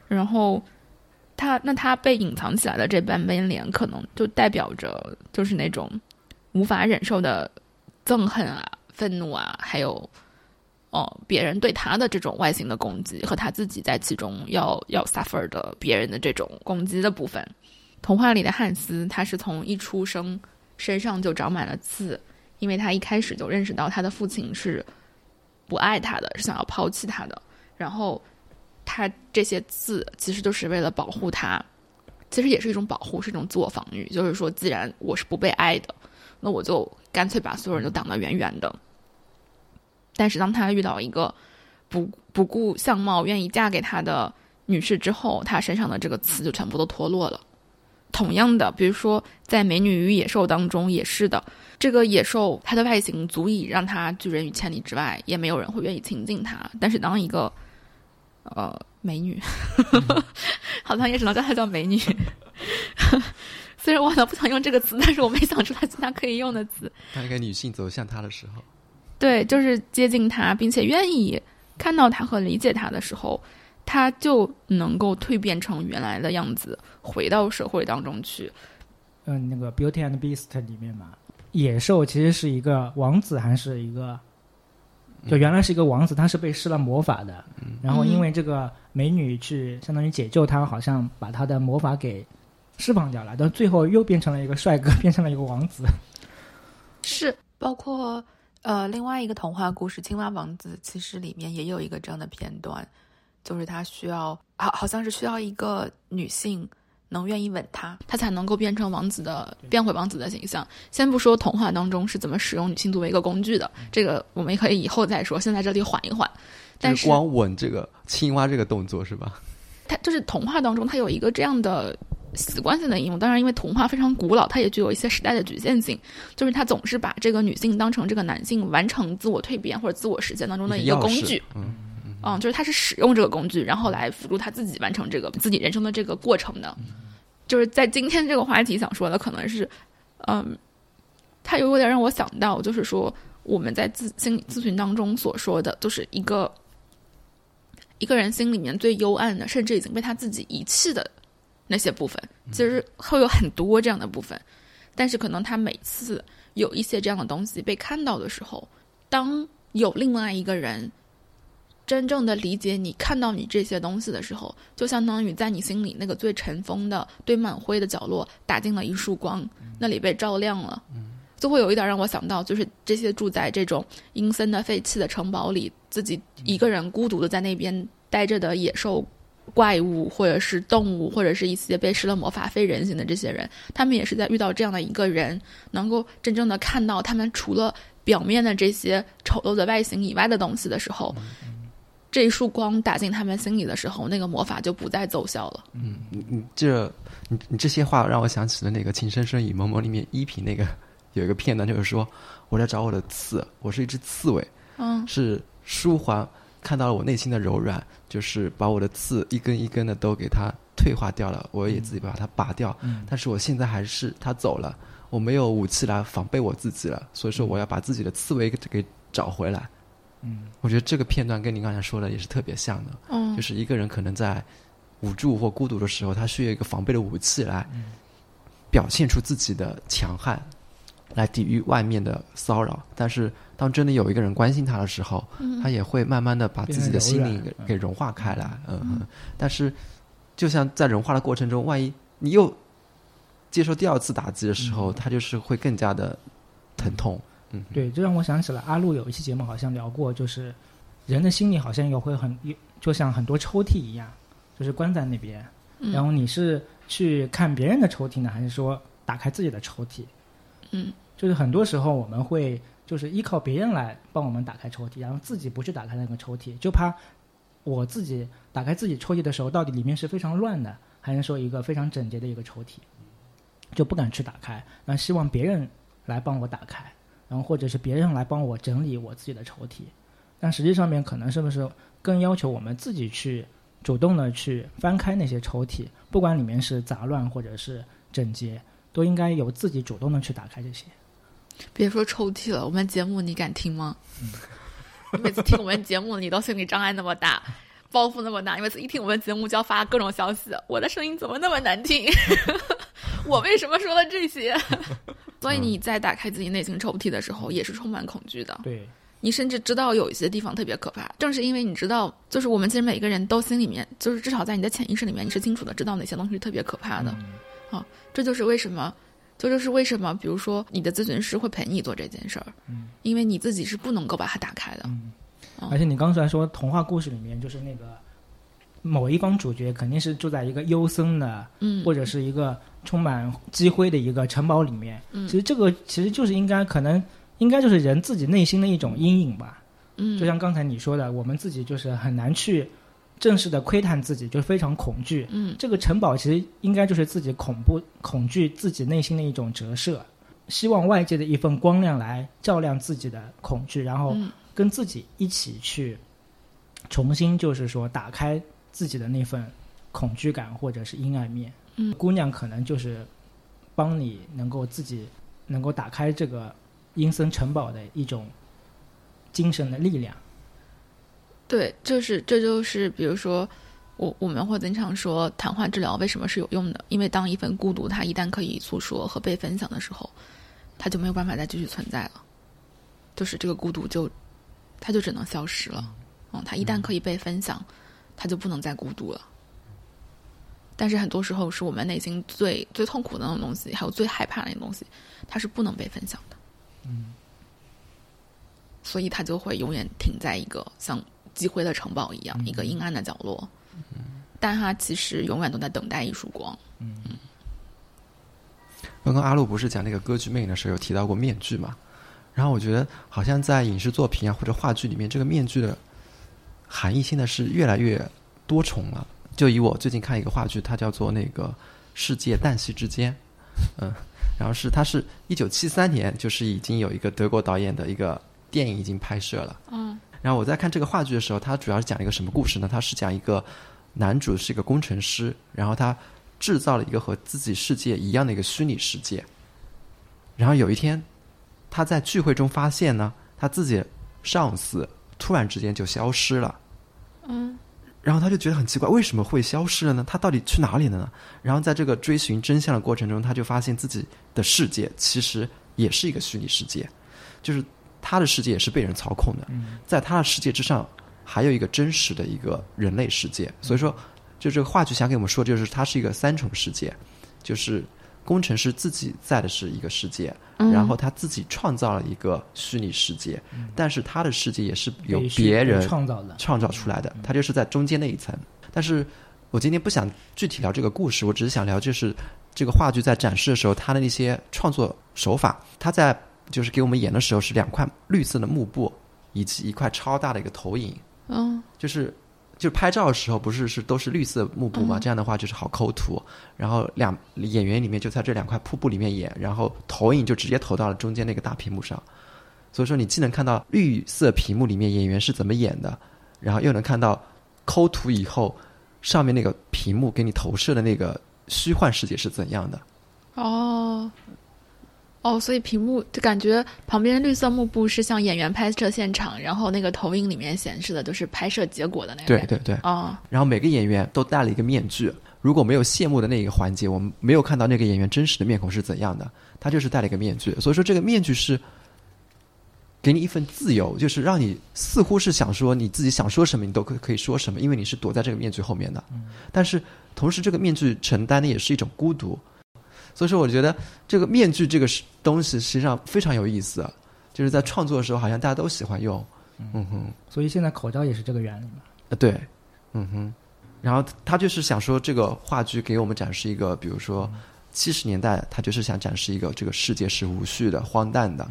然后他那他被隐藏起来的这半边脸，可能就代表着就是那种无法忍受的憎恨啊、愤怒啊，还有。哦，别人对他的这种外形的攻击，和他自己在其中要要 suffer 的别人的这种攻击的部分。童话里的汉斯，他是从一出生身上就长满了刺，因为他一开始就认识到他的父亲是不爱他的，是想要抛弃他的。然后他这些刺其实都是为了保护他，其实也是一种保护，是一种自我防御。就是说，既然我是不被爱的，那我就干脆把所有人都挡得远远的。但是当他遇到一个不不顾相貌、愿意嫁给他的女士之后，他身上的这个刺就全部都脱落了。同样的，比如说在《美女与野兽》当中也是的，这个野兽它的外形足以让他拒人于千里之外，也没有人会愿意亲近他。但是当一个呃美女，好像也只能叫她叫美女。虽然我呢不想用这个词，但是我没想出来其他可以用的词。当一个女性走向他的时候。对，就是接近他，并且愿意看到他和理解他的时候，他就能够蜕变成原来的样子，回到社会当中去。嗯，那个《Beauty and Beast》里面嘛，野兽其实是一个王子，还是一个？就原来是一个王子，他是被施了魔法的。然后因为这个美女去相当于解救他，好像把他的魔法给释放掉了，但最后又变成了一个帅哥，变成了一个王子。是，包括。呃，另外一个童话故事《青蛙王子》其实里面也有一个这样的片段，就是他需要，好好像是需要一个女性能愿意吻他，他才能够变成王子的，变回王子的形象。先不说童话当中是怎么使用女性作为一个工具的，这个我们可以以后再说。先在这里缓一缓。但是光吻这个青蛙这个动作是吧？它就是童话当中，它有一个这样的。习惯性的应用，当然，因为童话非常古老，它也具有一些时代的局限性。就是它总是把这个女性当成这个男性完成自我蜕变或者自我实现当中的一个工具。嗯嗯，就是他是使用这个工具，然后来辅助他自己完成这个自己人生的这个过程的。就是在今天这个话题想说的，可能是，嗯，他有点让我想到，就是说我们在咨心理咨询当中所说的，就是一个一个人心里面最幽暗的，甚至已经被他自己遗弃的。那些部分其实会有很多这样的部分，但是可能他每次有一些这样的东西被看到的时候，当有另外一个人真正的理解你、看到你这些东西的时候，就相当于在你心里那个最尘封的、堆满灰的角落打进了一束光，那里被照亮了，就会有一点让我想到，就是这些住在这种阴森的废弃的城堡里，自己一个人孤独的在那边待着的野兽。怪物，或者是动物，或者是一些被施了魔法非人形的这些人，他们也是在遇到这样的一个人，能够真正的看到他们除了表面的这些丑陋的外形以外的东西的时候，这一束光打进他们心里的时候，那个魔法就不再奏效了。嗯，你你这你你这些话让我想起了那个《情深深雨蒙蒙》里面依萍那个有一个片段，就是说我在找我的刺，我是一只刺猬，嗯，是舒缓。看到了我内心的柔软，就是把我的刺一根一根的都给它退化掉了，我也自己把它拔掉。但是我现在还是它走了，我没有武器来防备我自己了，所以说我要把自己的刺猬给找回来。嗯，我觉得这个片段跟您刚才说的也是特别像的。嗯，就是一个人可能在无助或孤独的时候，他需要一个防备的武器来表现出自己的强悍。来抵御外面的骚扰，但是当真的有一个人关心他的时候，他也会慢慢的把自己的心灵给给融化开来。嗯，但是就像在融化的过程中，万一你又接受第二次打击的时候，他就是会更加的疼痛。嗯，对，这让我想起了阿路有一期节目好像聊过，就是人的心里好像也会很，就像很多抽屉一样，就是关在那边。然后你是去看别人的抽屉呢，还是说打开自己的抽屉？嗯，就是很多时候我们会就是依靠别人来帮我们打开抽屉，然后自己不去打开那个抽屉，就怕我自己打开自己抽屉的时候，到底里面是非常乱的，还是说一个非常整洁的一个抽屉，就不敢去打开，那希望别人来帮我打开。然后或者是别人来帮我整理我自己的抽屉，但实际上面可能是不是更要求我们自己去主动的去翻开那些抽屉，不管里面是杂乱或者是整洁，都应该由自己主动的去打开这些。别说抽屉了，我们节目你敢听吗？你每次听我们节目，你都心理障碍那么大，包袱那么大。你每次一听我们节目就要发各种消息，我的声音怎么那么难听？我为什么说了这些？所以你在打开自己内心抽屉的时候，也是充满恐惧的。对，你甚至知道有一些地方特别可怕，正是因为你知道，就是我们其实每个人都心里面，就是至少在你的潜意识里面，你是清楚的知道哪些东西是特别可怕的。啊，这就是为什么，这就是为什么，比如说你的咨询师会陪你做这件事儿，嗯，因为你自己是不能够把它打开的。嗯，哦而且你刚才说童话故事里面就是那个某一方主角肯定是住在一个幽森的，嗯，或者是一个充满积灰的一个城堡里面。嗯其实这个其实就是应该可能应该就是人自己内心的一种阴影吧。嗯，就像刚才你说的，我们自己就是很难去正式的窥探自己，就是非常恐惧。嗯这个城堡其实应该就是自己恐怖、恐惧自己内心的一种折射，希望外界的一份光亮来照亮自己的恐惧，然后嗯跟自己一起去重新就是说打开自己的那份恐惧感或者是阴暗面。嗯姑娘可能就是帮你能够自己能够打开这个阴森城堡的一种精神的力量。对，就是这就是比如说。我我们会经常说，谈话治疗为什么是有用的？因为当一份孤独它一旦可以诉说和被分享的时候，它就没有办法再继续存在了，就是这个孤独就，它就只能消失了。嗯，它一旦可以被分享，它就不能再孤独了。但是很多时候是我们内心最最痛苦的那种东西，还有最害怕的那种东西，它是不能被分享的。嗯，所以它就会永远停在一个像积灰的城堡一样，嗯一个阴暗的角落。但它其实永远都在等待一束光。嗯刚刚阿路不是讲那个歌剧魅影的时候有提到过面具嘛？然后我觉得好像在影视作品啊或者话剧里面，这个面具的含义现在是越来越多重了。就以我最近看一个话剧，它叫做那个《世界旦夕之间》，嗯，然后是它是一九七三年，就是已经有一个德国导演的一个电影已经拍摄了。嗯然后我在看这个话剧的时候，它主要是讲一个什么故事呢？它是讲一个男主是一个工程师，然后他制造了一个和自己世界一样的一个虚拟世界。然后有一天，他在聚会中发现呢，他自己上司突然之间就消失了。嗯然后他就觉得很奇怪，为什么会消失了呢？他到底去哪里了呢？然后在这个追寻真相的过程中，他就发现自己的世界其实也是一个虚拟世界，就是他的世界也是被人操控的。嗯在他的世界之上，还有一个真实的一个人类世界。所以说，就这个话剧想给我们说，就是它是一个三重世界，就是工程师自己在的是一个世界，嗯然后他自己创造了一个虚拟世界，但是他的世界也是由别人创造的。创造出来的，他就是在中间那一层。但是我今天不想具体聊这个故事，我只是想聊就是这个话剧在展示的时候，他的那些创作手法。他在就是给我们演的时候是两块绿色的幕布，以及一块超大的一个投影，嗯就是。就拍照的时候不是是都是绿色幕布嘛？嗯这样的话就是好抠图。然后两演员里面就在这两块瀑布里面演，然后投影就直接投到了中间那个大屏幕上。所以说你既能看到绿色屏幕里面演员是怎么演的，然后又能看到抠图以后上面那个屏幕给你投射的那个虚幻世界是怎样的。哦哦，所以屏幕就感觉旁边绿色幕布是像演员拍摄现场，然后那个投影里面显示的都是拍摄结果的那个。对对对。哦然后每个演员都戴了一个面具。如果没有谢幕的那一个环节，我们没有看到那个演员真实的面孔是怎样的，他就是戴了一个面具。所以说，这个面具是给你一份自由，就是让你似乎是想说你自己想说什么，你都可可以说什么，因为你是躲在这个面具后面的。但是同时，这个面具承担的也是一种孤独。所以说，我觉得这个面具这个东西实际上非常有意思，就是在创作的时候，好像大家都喜欢用。嗯哼。所以现在口罩也是这个原理嘛。啊，对，嗯哼，然后他就是想说，这个话剧给我们展示一个，比如说七十年代，他就是想展示一个这个世界是无序的、荒诞的，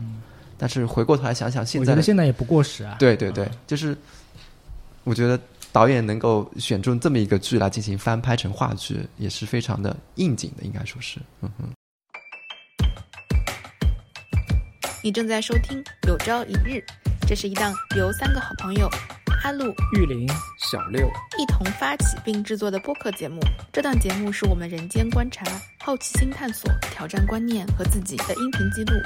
但是回过头来想想，现在我觉得现在也不过时啊。对对对，就是我觉得导演能够选中这么一个剧来进行翻拍成话剧，也是非常的应景的，应该说是，嗯哼。你正在收听《有朝一日》，这是一档由三个好朋友阿路、玉林、小六一同发起并制作的播客节目。这档节目是我们人间观察、好奇心探索、挑战观念和自己的音频记录。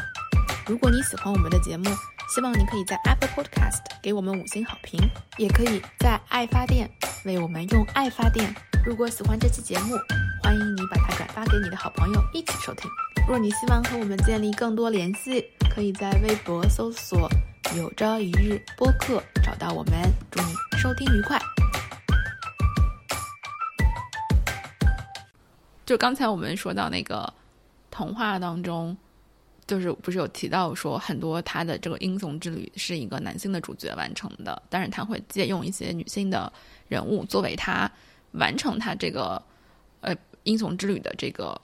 如果你喜欢我们的节目，希望你可以在 Apple Podcast 给我们五星好评，也可以在爱发电为我们用爱发电。如果喜欢这期节目，欢迎你把它转发给你的好朋友一起收听。若你希望和我们建立更多联系，可以在微博搜索“有朝一日播客”找到我们。祝你收听愉快。就刚才我们说到那个童话当中，就是不是有提到说很多他的这个英雄之旅是一个男性的主角完成的，但是他会借用一些女性的人物作为他完成他这个呃英雄之旅的这个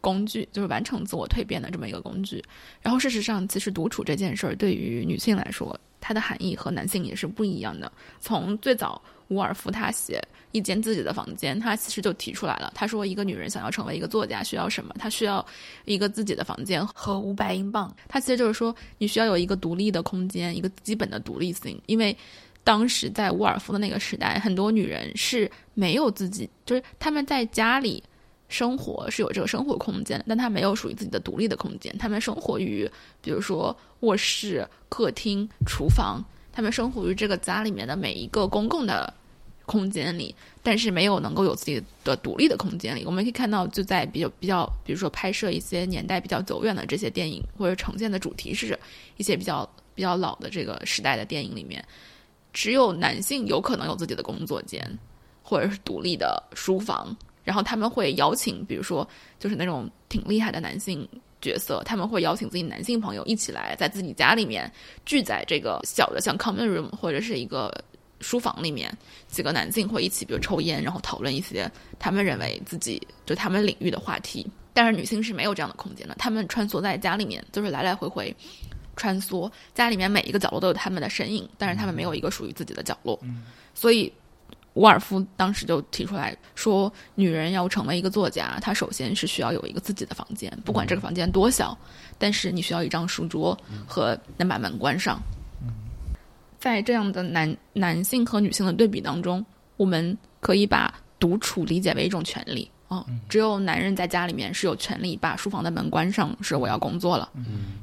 工具，就是完成自我蜕变的这么一个工具。然后事实上，其实独处这件事儿对于女性来说，它的含义和男性也是不一样的。从最早伍尔夫他写一间自己的房间，他其实就提出来了。他说，一个女人想要成为一个作家，需要什么？她需要一个自己的房间和五百英镑。他其实就是说，你需要有一个独立的空间，一个基本的独立性。因为当时在伍尔夫的那个时代，很多女人是没有自己，就是她们在家里生活是有这个生活空间，但她没有属于自己的独立的空间。她们生活于，比如说卧室、客厅、厨房。他们生活于这个家里面的每一个公共的空间里，但是没有能够有自己的独立的空间里。我们可以看到，就在比较比较，比如说拍摄一些年代比较久远的这些电影，或者呈现的主题是一些比较比较老的这个时代的电影里面，只有男性有可能有自己的工作间，或者是独立的书房。然后他们会邀请，比如说就是那种挺厉害的男性。角色他们会邀请自己男性朋友一起来，在自己家里面聚在这个小的像 common room 或者是一个书房里面，几个男性会一起比如抽烟，然后讨论一些他们认为自己就他们领域的话题。但是女性是没有这样的空间的，他们穿梭在家里面，就是来来回回穿梭，家里面每一个角落都有他们的身影，但是他们没有一个属于自己的角落，所以。伍尔夫当时就提出来说：“女人要成为一个作家，她首先是需要有一个自己的房间，不管这个房间多小，但是你需要一张书桌和能把门关上。”在这样的男男性和女性的对比当中，我们可以把独处理解为一种权利啊。只有男人在家里面是有权利把书房的门关上，是我要工作了。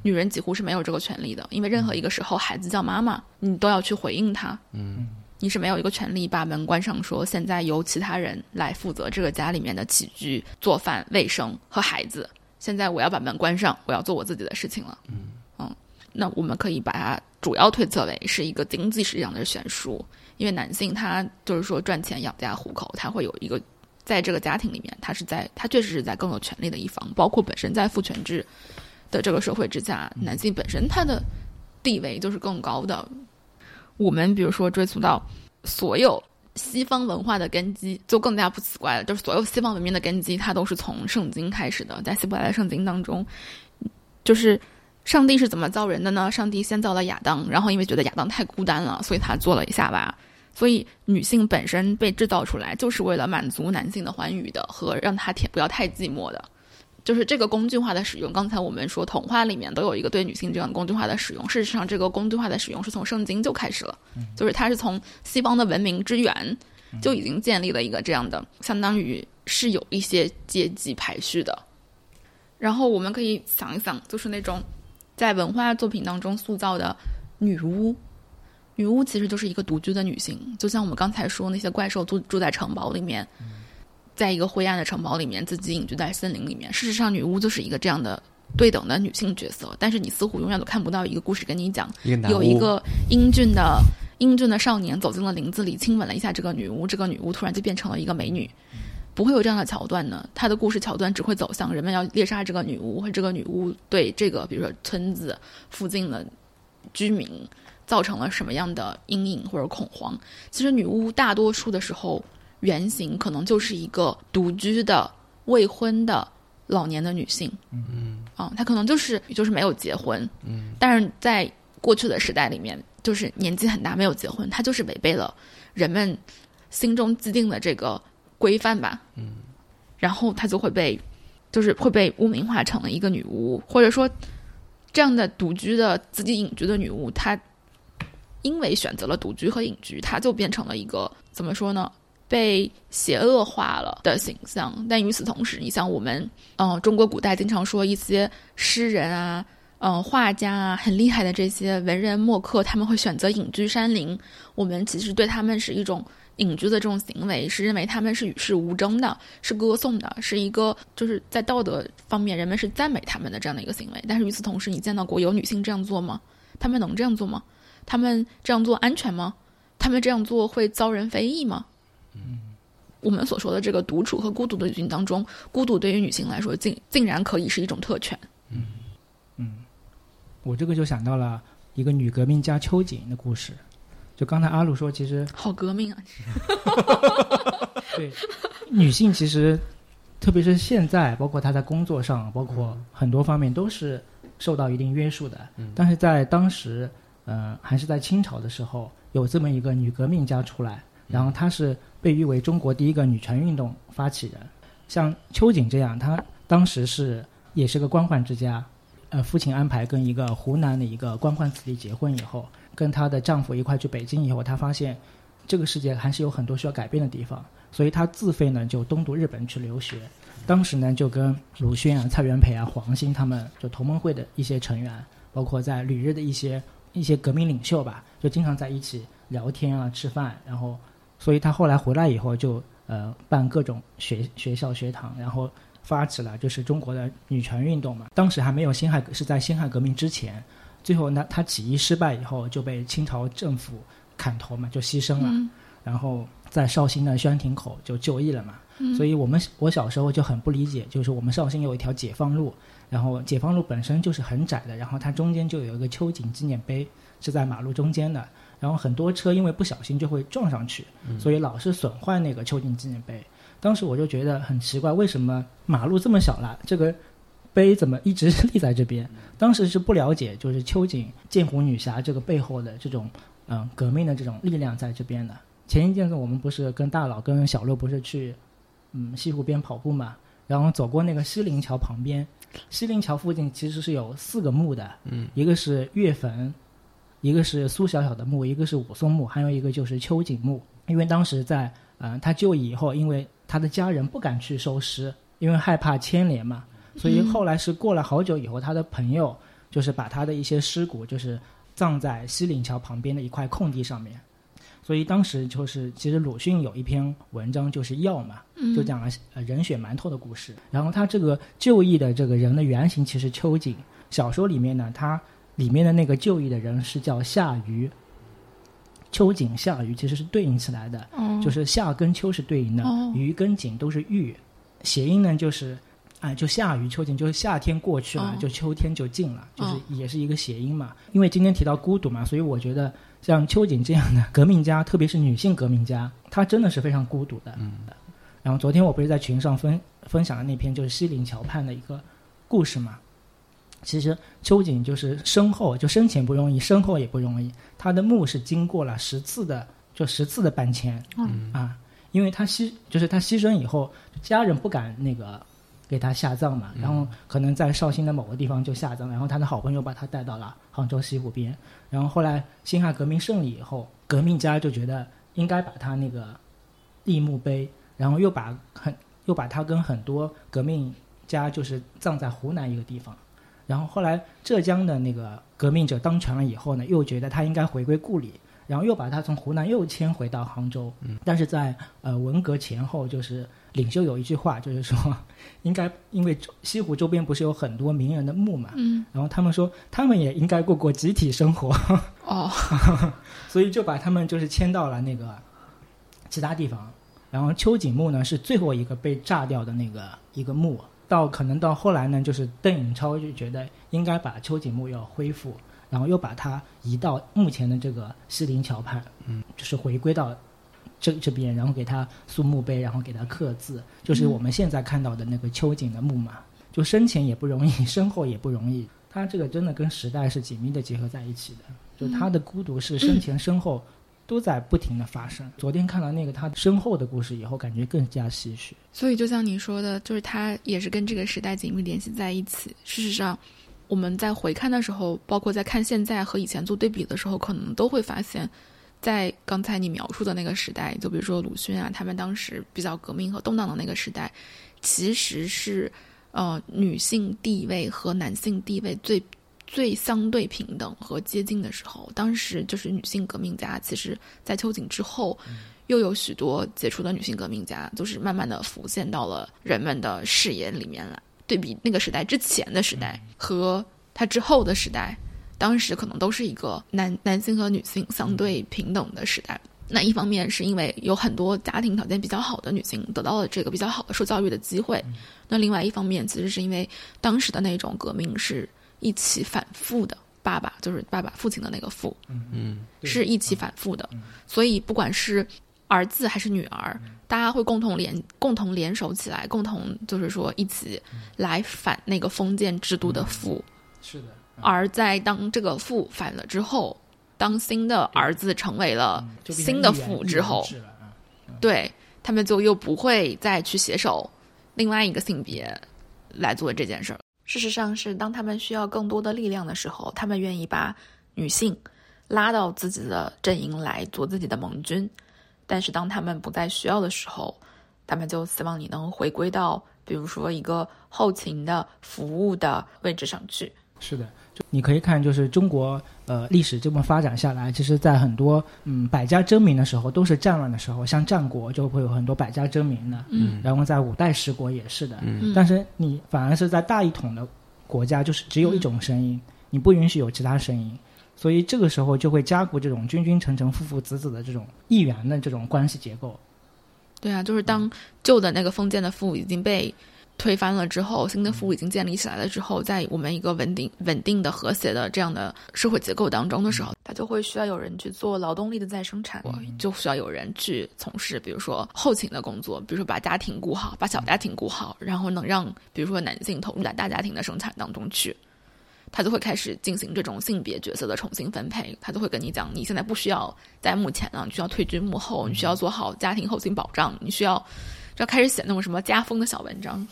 女人几乎是没有这个权利的，因为任何一个时候孩子叫妈妈，你都要去回应他。嗯。你是没有一个权利把门关上，说现在由其他人来负责这个家里面的起居、做饭、卫生和孩子。现在我要把门关上，我要做我自己的事情了。嗯，嗯，那我们可以把它主要推测为是一个经济实际上的悬殊，因为男性他就是说赚钱养家糊口，他会有一个在这个家庭里面，他是在他确实是在更有权利的一方，包括本身在父权制的这个社会之下，男性本身他的地位就是更高的。我们比如说追溯到所有西方文化的根基，就更加不奇怪了。就是所有西方文明的根基，它都是从圣经开始的。在希伯来圣经当中，就是上帝是怎么造人的呢？上帝先造了亚当，然后因为觉得亚当太孤单了，所以他做了一下吧。所以女性本身被制造出来，就是为了满足男性的欢愉的，和让他不要太寂寞的。就是这个工具化的使用，刚才我们说童话里面都有一个对女性这样工具化的使用。事实上，这个工具化的使用是从圣经就开始了，就是它是从西方的文明之源就已经建立了一个这样的，相当于是有一些阶级排序的。然后我们可以想一想，就是那种在文化作品当中塑造的女巫，女巫其实就是一个独居的女性，就像我们刚才说那些怪兽住住在城堡里面。在一个灰暗的城堡里面，自己隐居在森林里面。事实上，女巫就是一个这样的对等的女性角色。但是，你似乎永远都看不到一个故事跟你讲，有一个英俊的英俊的少年走进了林子里，亲吻了一下这个女巫，这个女巫突然就变成了一个美女。不会有这样的桥段呢？他的故事桥段只会走向人们要猎杀这个女巫，或这个女巫对这个，比如说村子附近的居民造成了什么样的阴影或者恐慌。其实，女巫大多数的时候。原型可能就是一个独居的未婚的老年的女性，嗯。啊，她可能就是就是没有结婚，嗯，但是在过去的时代里面，就是年纪很大没有结婚，她就是违背了人们心中既定的这个规范吧，嗯，然后她就会被就是会被污名化成了一个女巫，或者说这样的独居的自己隐居的女巫，她因为选择了独居和隐居，她就变成了一个怎么说呢？被邪恶化了的形象。但与此同时，你像我们，嗯，中国古代经常说一些诗人啊，嗯，画家啊，很厉害的这些文人墨客，他们会选择隐居山林。我们其实对他们是一种。隐居的这种行为是认为他们是与世无争的，是歌颂的，是一个就是在道德方面人们是赞美他们的这样的一个行为。但是与此同时，你见到过有女性这样做吗？他们能这样做吗？他们这样做安全吗？他们这样做会遭人非议吗？嗯，我们所说的这个独处和孤独的女性当中，孤独对于女性来说，竟竟然可以是一种特权。嗯嗯，我这个就想到了一个女革命家秋瑾的故事。就刚才阿鲁说，其实好革命啊！对，女性其实，特别是现在，包括她在工作上，包括很多方面，都是受到一定约束的。但是在当时，嗯，还是在清朝的时候，有这么一个女革命家出来，然后她是被誉为中国第一个女权运动发起人。像秋瑾这样，她当时是也是个官宦之家，呃，父亲安排跟一个湖南的一个官宦子弟结婚以后。跟她的丈夫一块去北京以后，她发现这个世界还是有很多需要改变的地方，所以她自费呢就东渡日本去留学。当时呢就跟鲁迅啊、蔡元培啊、黄兴他们就同盟会的一些成员，包括在旅日的一些一些革命领袖吧，就经常在一起聊天啊、吃饭。然后，所以他后来回来以后就呃办各种学学校学堂，然后发起了就是中国的女权运动嘛。当时还没有辛亥，是在辛亥革命之前。最后呢，他起义失败以后就被清朝政府砍头嘛，就牺牲了。然后在绍兴的宣亭口就就义了嘛。所以我们我小时候就很不理解，就是我们绍兴有一条解放路，然后解放路本身就是很窄的，然后它中间就有一个秋瑾纪念碑是在马路中间的，然后很多车因为不小心就会撞上去，所以老是损坏那个秋瑾纪念碑。当时我就觉得很奇怪，为什么马路这么小了，这个？碑怎么一直立在这边？当时是不了解，就是秋瑾剑湖女侠这个背后的这种嗯革命的这种力量在这边的。前一阵子我们不是跟大佬跟小六不是去嗯西湖边跑步嘛，然后走过那个西泠桥旁边，西泠桥附近其实是有四个墓的，嗯，一个是岳坟，一个是苏小小的墓，一个是武松墓，还有一个就是秋瑾墓。因为当时在嗯他就义以后，因为他的家人不敢去收尸，因为害怕牵连嘛。所以后来是过了好久以后，他的朋友就是把他的一些尸骨，就是葬在西岭桥旁边的一块空地上面。所以当时就是，其实鲁迅有一篇文章就是《药》嘛，就讲了人血馒头的故事。然后他这个就义的这个人的原型其实秋瑾。小说里面呢，他里面的那个就义的人是叫夏禹。秋瑾、夏禹其实是对应起来的，就是夏跟秋是对应的，禹跟瑾都是玉，谐音呢就是。哎，就夏禹秋瑾，就是夏天过去了，就秋天就近了，就是也是一个谐音嘛。因为今天提到孤独嘛，所以我觉得像秋瑾这样的 革命家，特别是女性革命家，她真的是非常孤独的。嗯。然后昨天我不是在群上分分享了那篇就是西泠桥畔的一个故事嘛？其实秋瑾就是身后就生前不容易，身后也不容易。他的墓是经过了十次的，就十次的搬迁。嗯。啊，因为他牺就是他牺牲以后，家人不敢那个。给他下葬嘛，然后可能在绍兴的某个地方就下葬，然后他的好朋友把他带到了杭州西湖边，然后后来辛亥革命胜利以后，革命家就觉得应该把他那个立墓碑，然后又把很又把他跟很多革命家就是葬在湖南一个地方，然后后来浙江的那个革命者当权了以后呢，又觉得他应该回归故里，然后又把他从湖南又迁回到杭州，但是在呃文革前后就是。领袖有一句话，就是说，应该因为西湖周边不是有很多名人的墓嘛，嗯，然后他们说他们也应该过过集体生活，哦，所以就把他们就是迁到了那个其他地方。然后秋瑾墓呢是最后一个被炸掉的那个一个墓，到可能到后来呢，就是邓颖超就觉得应该把秋瑾墓要恢复，然后又把它移到目前的这个西泠桥畔，嗯，就是回归到。这这边，然后给他塑墓碑，然后给他刻字，就是我们现在看到的那个秋瑾的墓嘛。就生前也不容易，身后也不容易。他这个真的跟时代是紧密的结合在一起的。就他的孤独是生前身后都在不停的发生。昨天看到那个他身后的故事以后，感觉更加唏嘘。所以就像你说的，就是他也是跟这个时代紧密联系在一起。事实上，我们在回看的时候，包括在看现在和以前做对比的时候，可能都会发现，在刚才你描述的那个时代，就比如说鲁迅啊，他们当时比较革命和动荡的那个时代，其实是呃女性地位和男性地位最最相对平等和接近的时候。当时就是女性革命家，其实在秋瑾之后，又有许多杰出的女性革命家，就是慢慢的浮现到了人们的视野里面来。对比那个时代之前的时代和她之后的时代，当时可能都是一个男男性和女性相对平等的时代。那一方面是因为有很多家庭条件比较好的女性得到了这个比较好的受教育的机会，那另外一方面其实是因为当时的那种革命是一起反复的，爸爸就是爸爸父亲的那个父，嗯。是一起反复的，所以不管是儿子还是女儿，大家会共同联共同联手起来，共同就是说一起来反那个封建制度的父。是的，而在当这个父反了之后，当新的儿子成为了新的父之后，对他们就又不会再去携手另外一个性别来做这件事儿。事实上，是当他们需要更多的力量的时候，他们愿意把女性拉到自己的阵营来做自己的盟军。但是当他们不再需要的时候，他们就希望你能回归到，比如说一个后勤的服务的位置上去。是的，就你可以看，就是中国呃历史这么发展下来，其实，在很多嗯百家争鸣的时候，都是战乱的时候，像战国就会有很多百家争鸣的，嗯，然后在五代十国也是的，嗯，但是你反而是在大一统的国家，就是只有一种声音，你不允许有其他声音，所以这个时候就会加固这种君君臣臣、父父子子的这种一元的这种关系结构。对啊，就是当旧的那个封建的父已经被。推翻了之后，新的服务已经建立起来了之后，在我们一个稳定、稳定的、和谐的这样的社会结构当中的时候，它就会需要有人去做劳动力的再生产，就需要有人去从事，比如说后勤的工作，比如说把家庭顾好，把小家庭顾好，然后能让比如说男性投入在大家庭的生产当中去，他就会开始进行这种性别角色的重新分配，他就会跟你讲，你现在不需要在幕前了，你需要退居幕后，你需要做好家庭后勤保障，你需要。就开始写那种什么家风的小文章，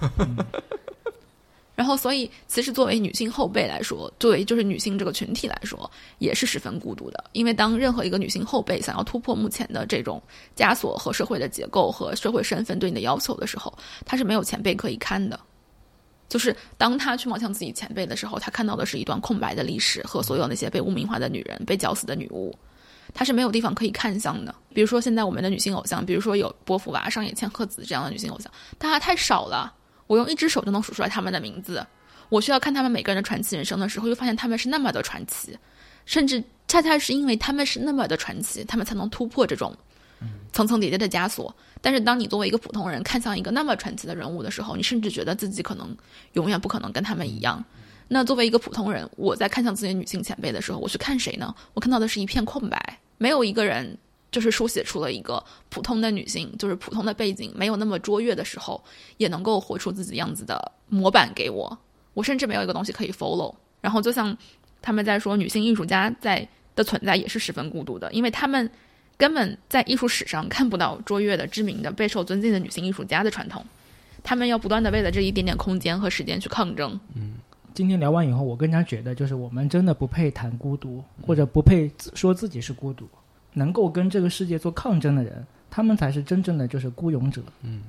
然后所以其实作为女性后辈来说，作为就是女性这个群体来说，也是十分孤独的。因为当任何一个女性后辈想要突破目前的这种枷锁和社会的结构和社会身份对你的要求的时候，她是没有前辈可以看的。就是当她去望向自己前辈的时候，她看到的是一段空白的历史和所有那些被污名化的女人、被绞死的女巫。她是没有地方可以看相的，比如说现在我们的女性偶像，比如说有波伏娃、上野千鹤子这样的女性偶像，但她太少了，我用一只手就能数出来他们的名字。我需要看他们每个人的传奇人生的时候，又发现他们是那么的传奇，甚至恰恰是因为他们是那么的传奇，他们才能突破这种层层叠叠的枷锁。但是当你作为一个普通人看向一个那么传奇的人物的时候，你甚至觉得自己可能永远不可能跟他们一样。那作为一个普通人，我在看向自己的女性前辈的时候，我去看谁呢？我看到的是一片空白。没有一个人就是书写出了一个普通的女性，就是普通的背景，没有那么卓越的时候，也能够活出自己样子的模板给我。我甚至没有一个东西可以 follow。然后就像他们在说，女性艺术家在的存在也是十分孤独的，因为他们根本在艺术史上看不到卓越的、知名的、备受尊敬的女性艺术家的传统。他们要不断的为了这一点点空间和时间去抗争。嗯。今天聊完以后，我更加觉得，就是我们真的不配谈孤独，或者不配说自己是孤独。能够跟这个世界做抗争的人，他们才是真正的就是孤勇者。嗯，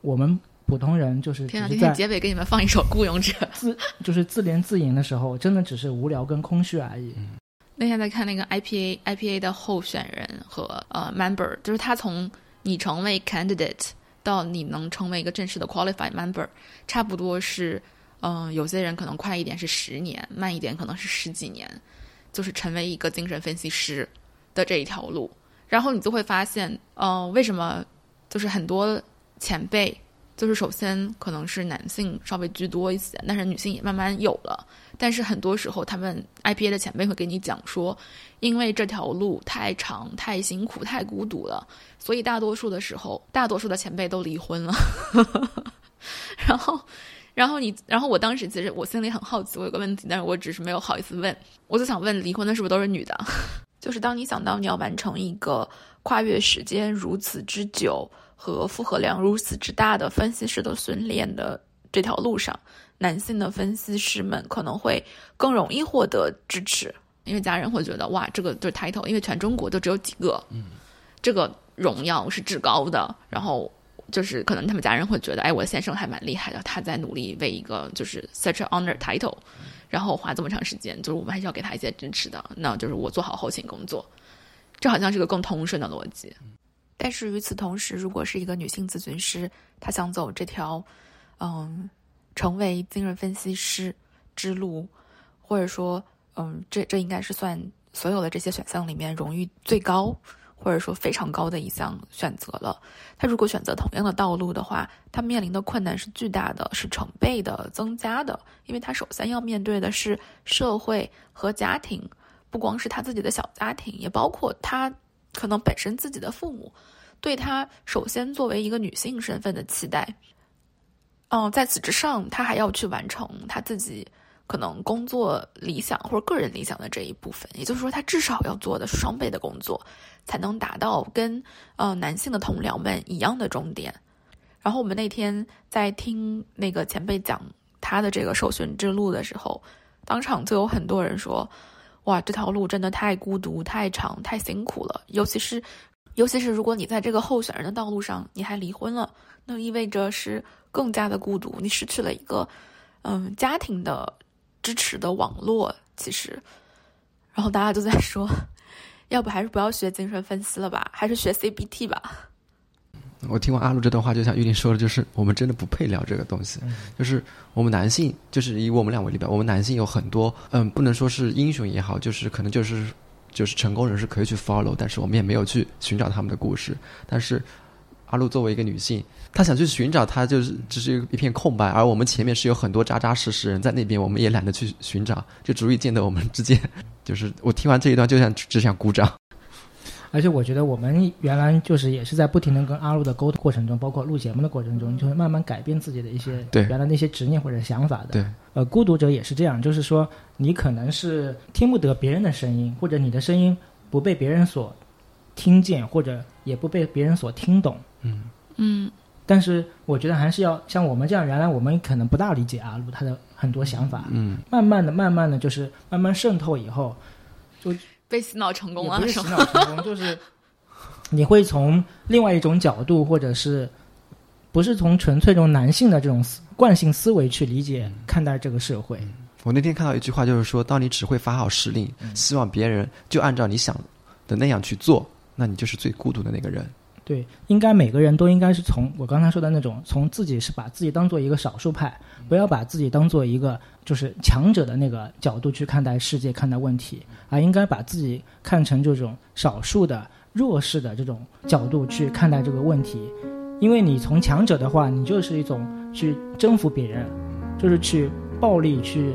我们普通人就是天啊！今天结尾给你们放一首《孤勇者》，自 就是自怜自饮的时候，真的只是无聊跟空虚而已。那天在看那个 IPA IPA 的候选人和呃 member，就是他从你成为 candidate 到你能成为一个正式的 qualified member，差不多是。嗯，有些人可能快一点是十年，慢一点可能是十几年，就是成为一个精神分析师的这一条路。然后你就会发现，嗯，为什么就是很多前辈，就是首先可能是男性稍微居多一些，但是女性也慢慢有了。但是很多时候，他们 IPA 的前辈会给你讲说，因为这条路太长、太辛苦、太孤独了，所以大多数的时候，大多数的前辈都离婚了。然后。然后你，然后我当时其实我心里很好奇，我有个问题，但是我只是没有好意思问。我就想问，离婚的是不是都是女的？就是当你想到你要完成一个跨越时间如此之久和负荷量如此之大的分析师的训练的这条路上，男性的分析师们可能会更容易获得支持，因为家人会觉得哇，这个就是 title，因为全中国都只有几个，嗯，这个荣耀是至高的，然后就是可能他们家人会觉得，哎，我的先生还蛮厉害的，他在努力为一个就是 such a honor title，然后花这么长时间，就是我们还是要给他一些支持的，那就是我做好后勤工作，这好像是个更通顺的逻辑。但是与此同时，如果是一个女性咨询师，她想走这条，嗯，成为精神分析师之路，或者说，嗯，这这应该是算所有的这些选项里面荣誉最高，或者说非常高的一项选择了。她如果选择同样的道路的话，她面临的困难是巨大的，是成倍的增加的，因为她首先要面对的是社会和家庭，不光是她自己的小家庭，也包括她。可能本身自己的父母对她首先作为一个女性身份的期待，嗯，在此之上，她还要去完成她自己可能工作理想或者个人理想的这一部分。也就是说，他至少要做的是双倍的工作，才能达到跟呃男性的同僚们一样的终点。然后我们那天在听那个前辈讲他的这个受训之路的时候，当场就有很多人说。哇，这条路真的太孤独、太长、太辛苦了。尤其是，尤其是如果你在这个候选人的道路上你还离婚了，那意味着是更加的孤独。你失去了一个，嗯，家庭的支持的网络。其实，然后大家都在说，要不还是不要学精神分析了吧，还是学 CBT 吧。我听完阿路这段话，就像玉林说的，就是我们真的不配聊这个东西。就是我们男性，就是以我们俩为例吧，我们男性有很多，嗯，不能说是英雄也好，就是可能就是就是成功人士可以去 follow，但是我们也没有去寻找他们的故事。但是阿路作为一个女性，她想去寻找，她就是只是一片空白，而我们前面是有很多扎扎实实人在那边，我们也懒得去寻找，就足以见得我们之间，就是我听完这一段，就想只想鼓掌。而且我觉得我们原来就是也是在不停的跟阿路的沟通过程中，包括录节目的过程中，就会慢慢改变自己的一些原来那些执念或者想法的。对，呃，孤独者也是这样，就是说你可能是听不得别人的声音，或者你的声音不被别人所听见，或者也不被别人所听懂。嗯嗯。但是我觉得还是要像我们这样，原来我们可能不大理解阿鲁他的很多想法。嗯。慢慢的、慢慢的就是慢慢渗透以后，就。被洗脑成功了，不是洗脑成功，就是你会从另外一种角度，或者是不是从纯粹这种男性的这种惯性思维去理解看待这个社会。我那天看到一句话，就是说，当你只会发号施令，希望别人就按照你想的那样去做，那你就是最孤独的那个人。对，应该每个人都应该是从我刚才说的那种，从自己是把自己当做一个少数派，不要把自己当做一个就是强者的那个角度去看待世界、看待问题，而应该把自己看成这种少数的弱势的这种角度去看待这个问题。因为你从强者的话，你就是一种去征服别人，就是去暴力去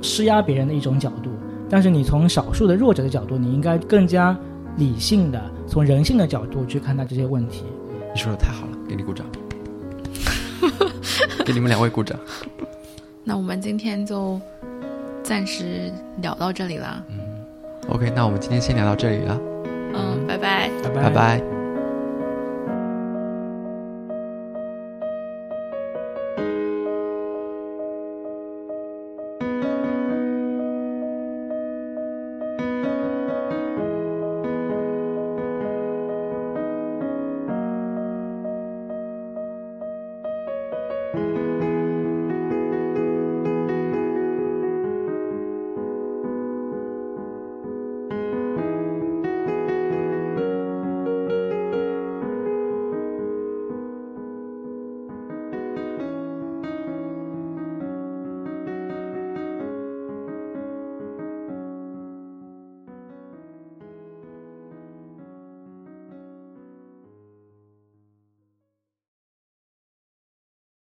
施压别人的一种角度；但是你从少数的弱者的角度，你应该更加。理性的，从人性的角度去看待这些问题。你说的太好了，给你鼓掌，给你们两位鼓掌。那我们今天就暂时聊到这里了。嗯，OK，那我们今天先聊到这里了。嗯，拜拜，拜拜，拜拜。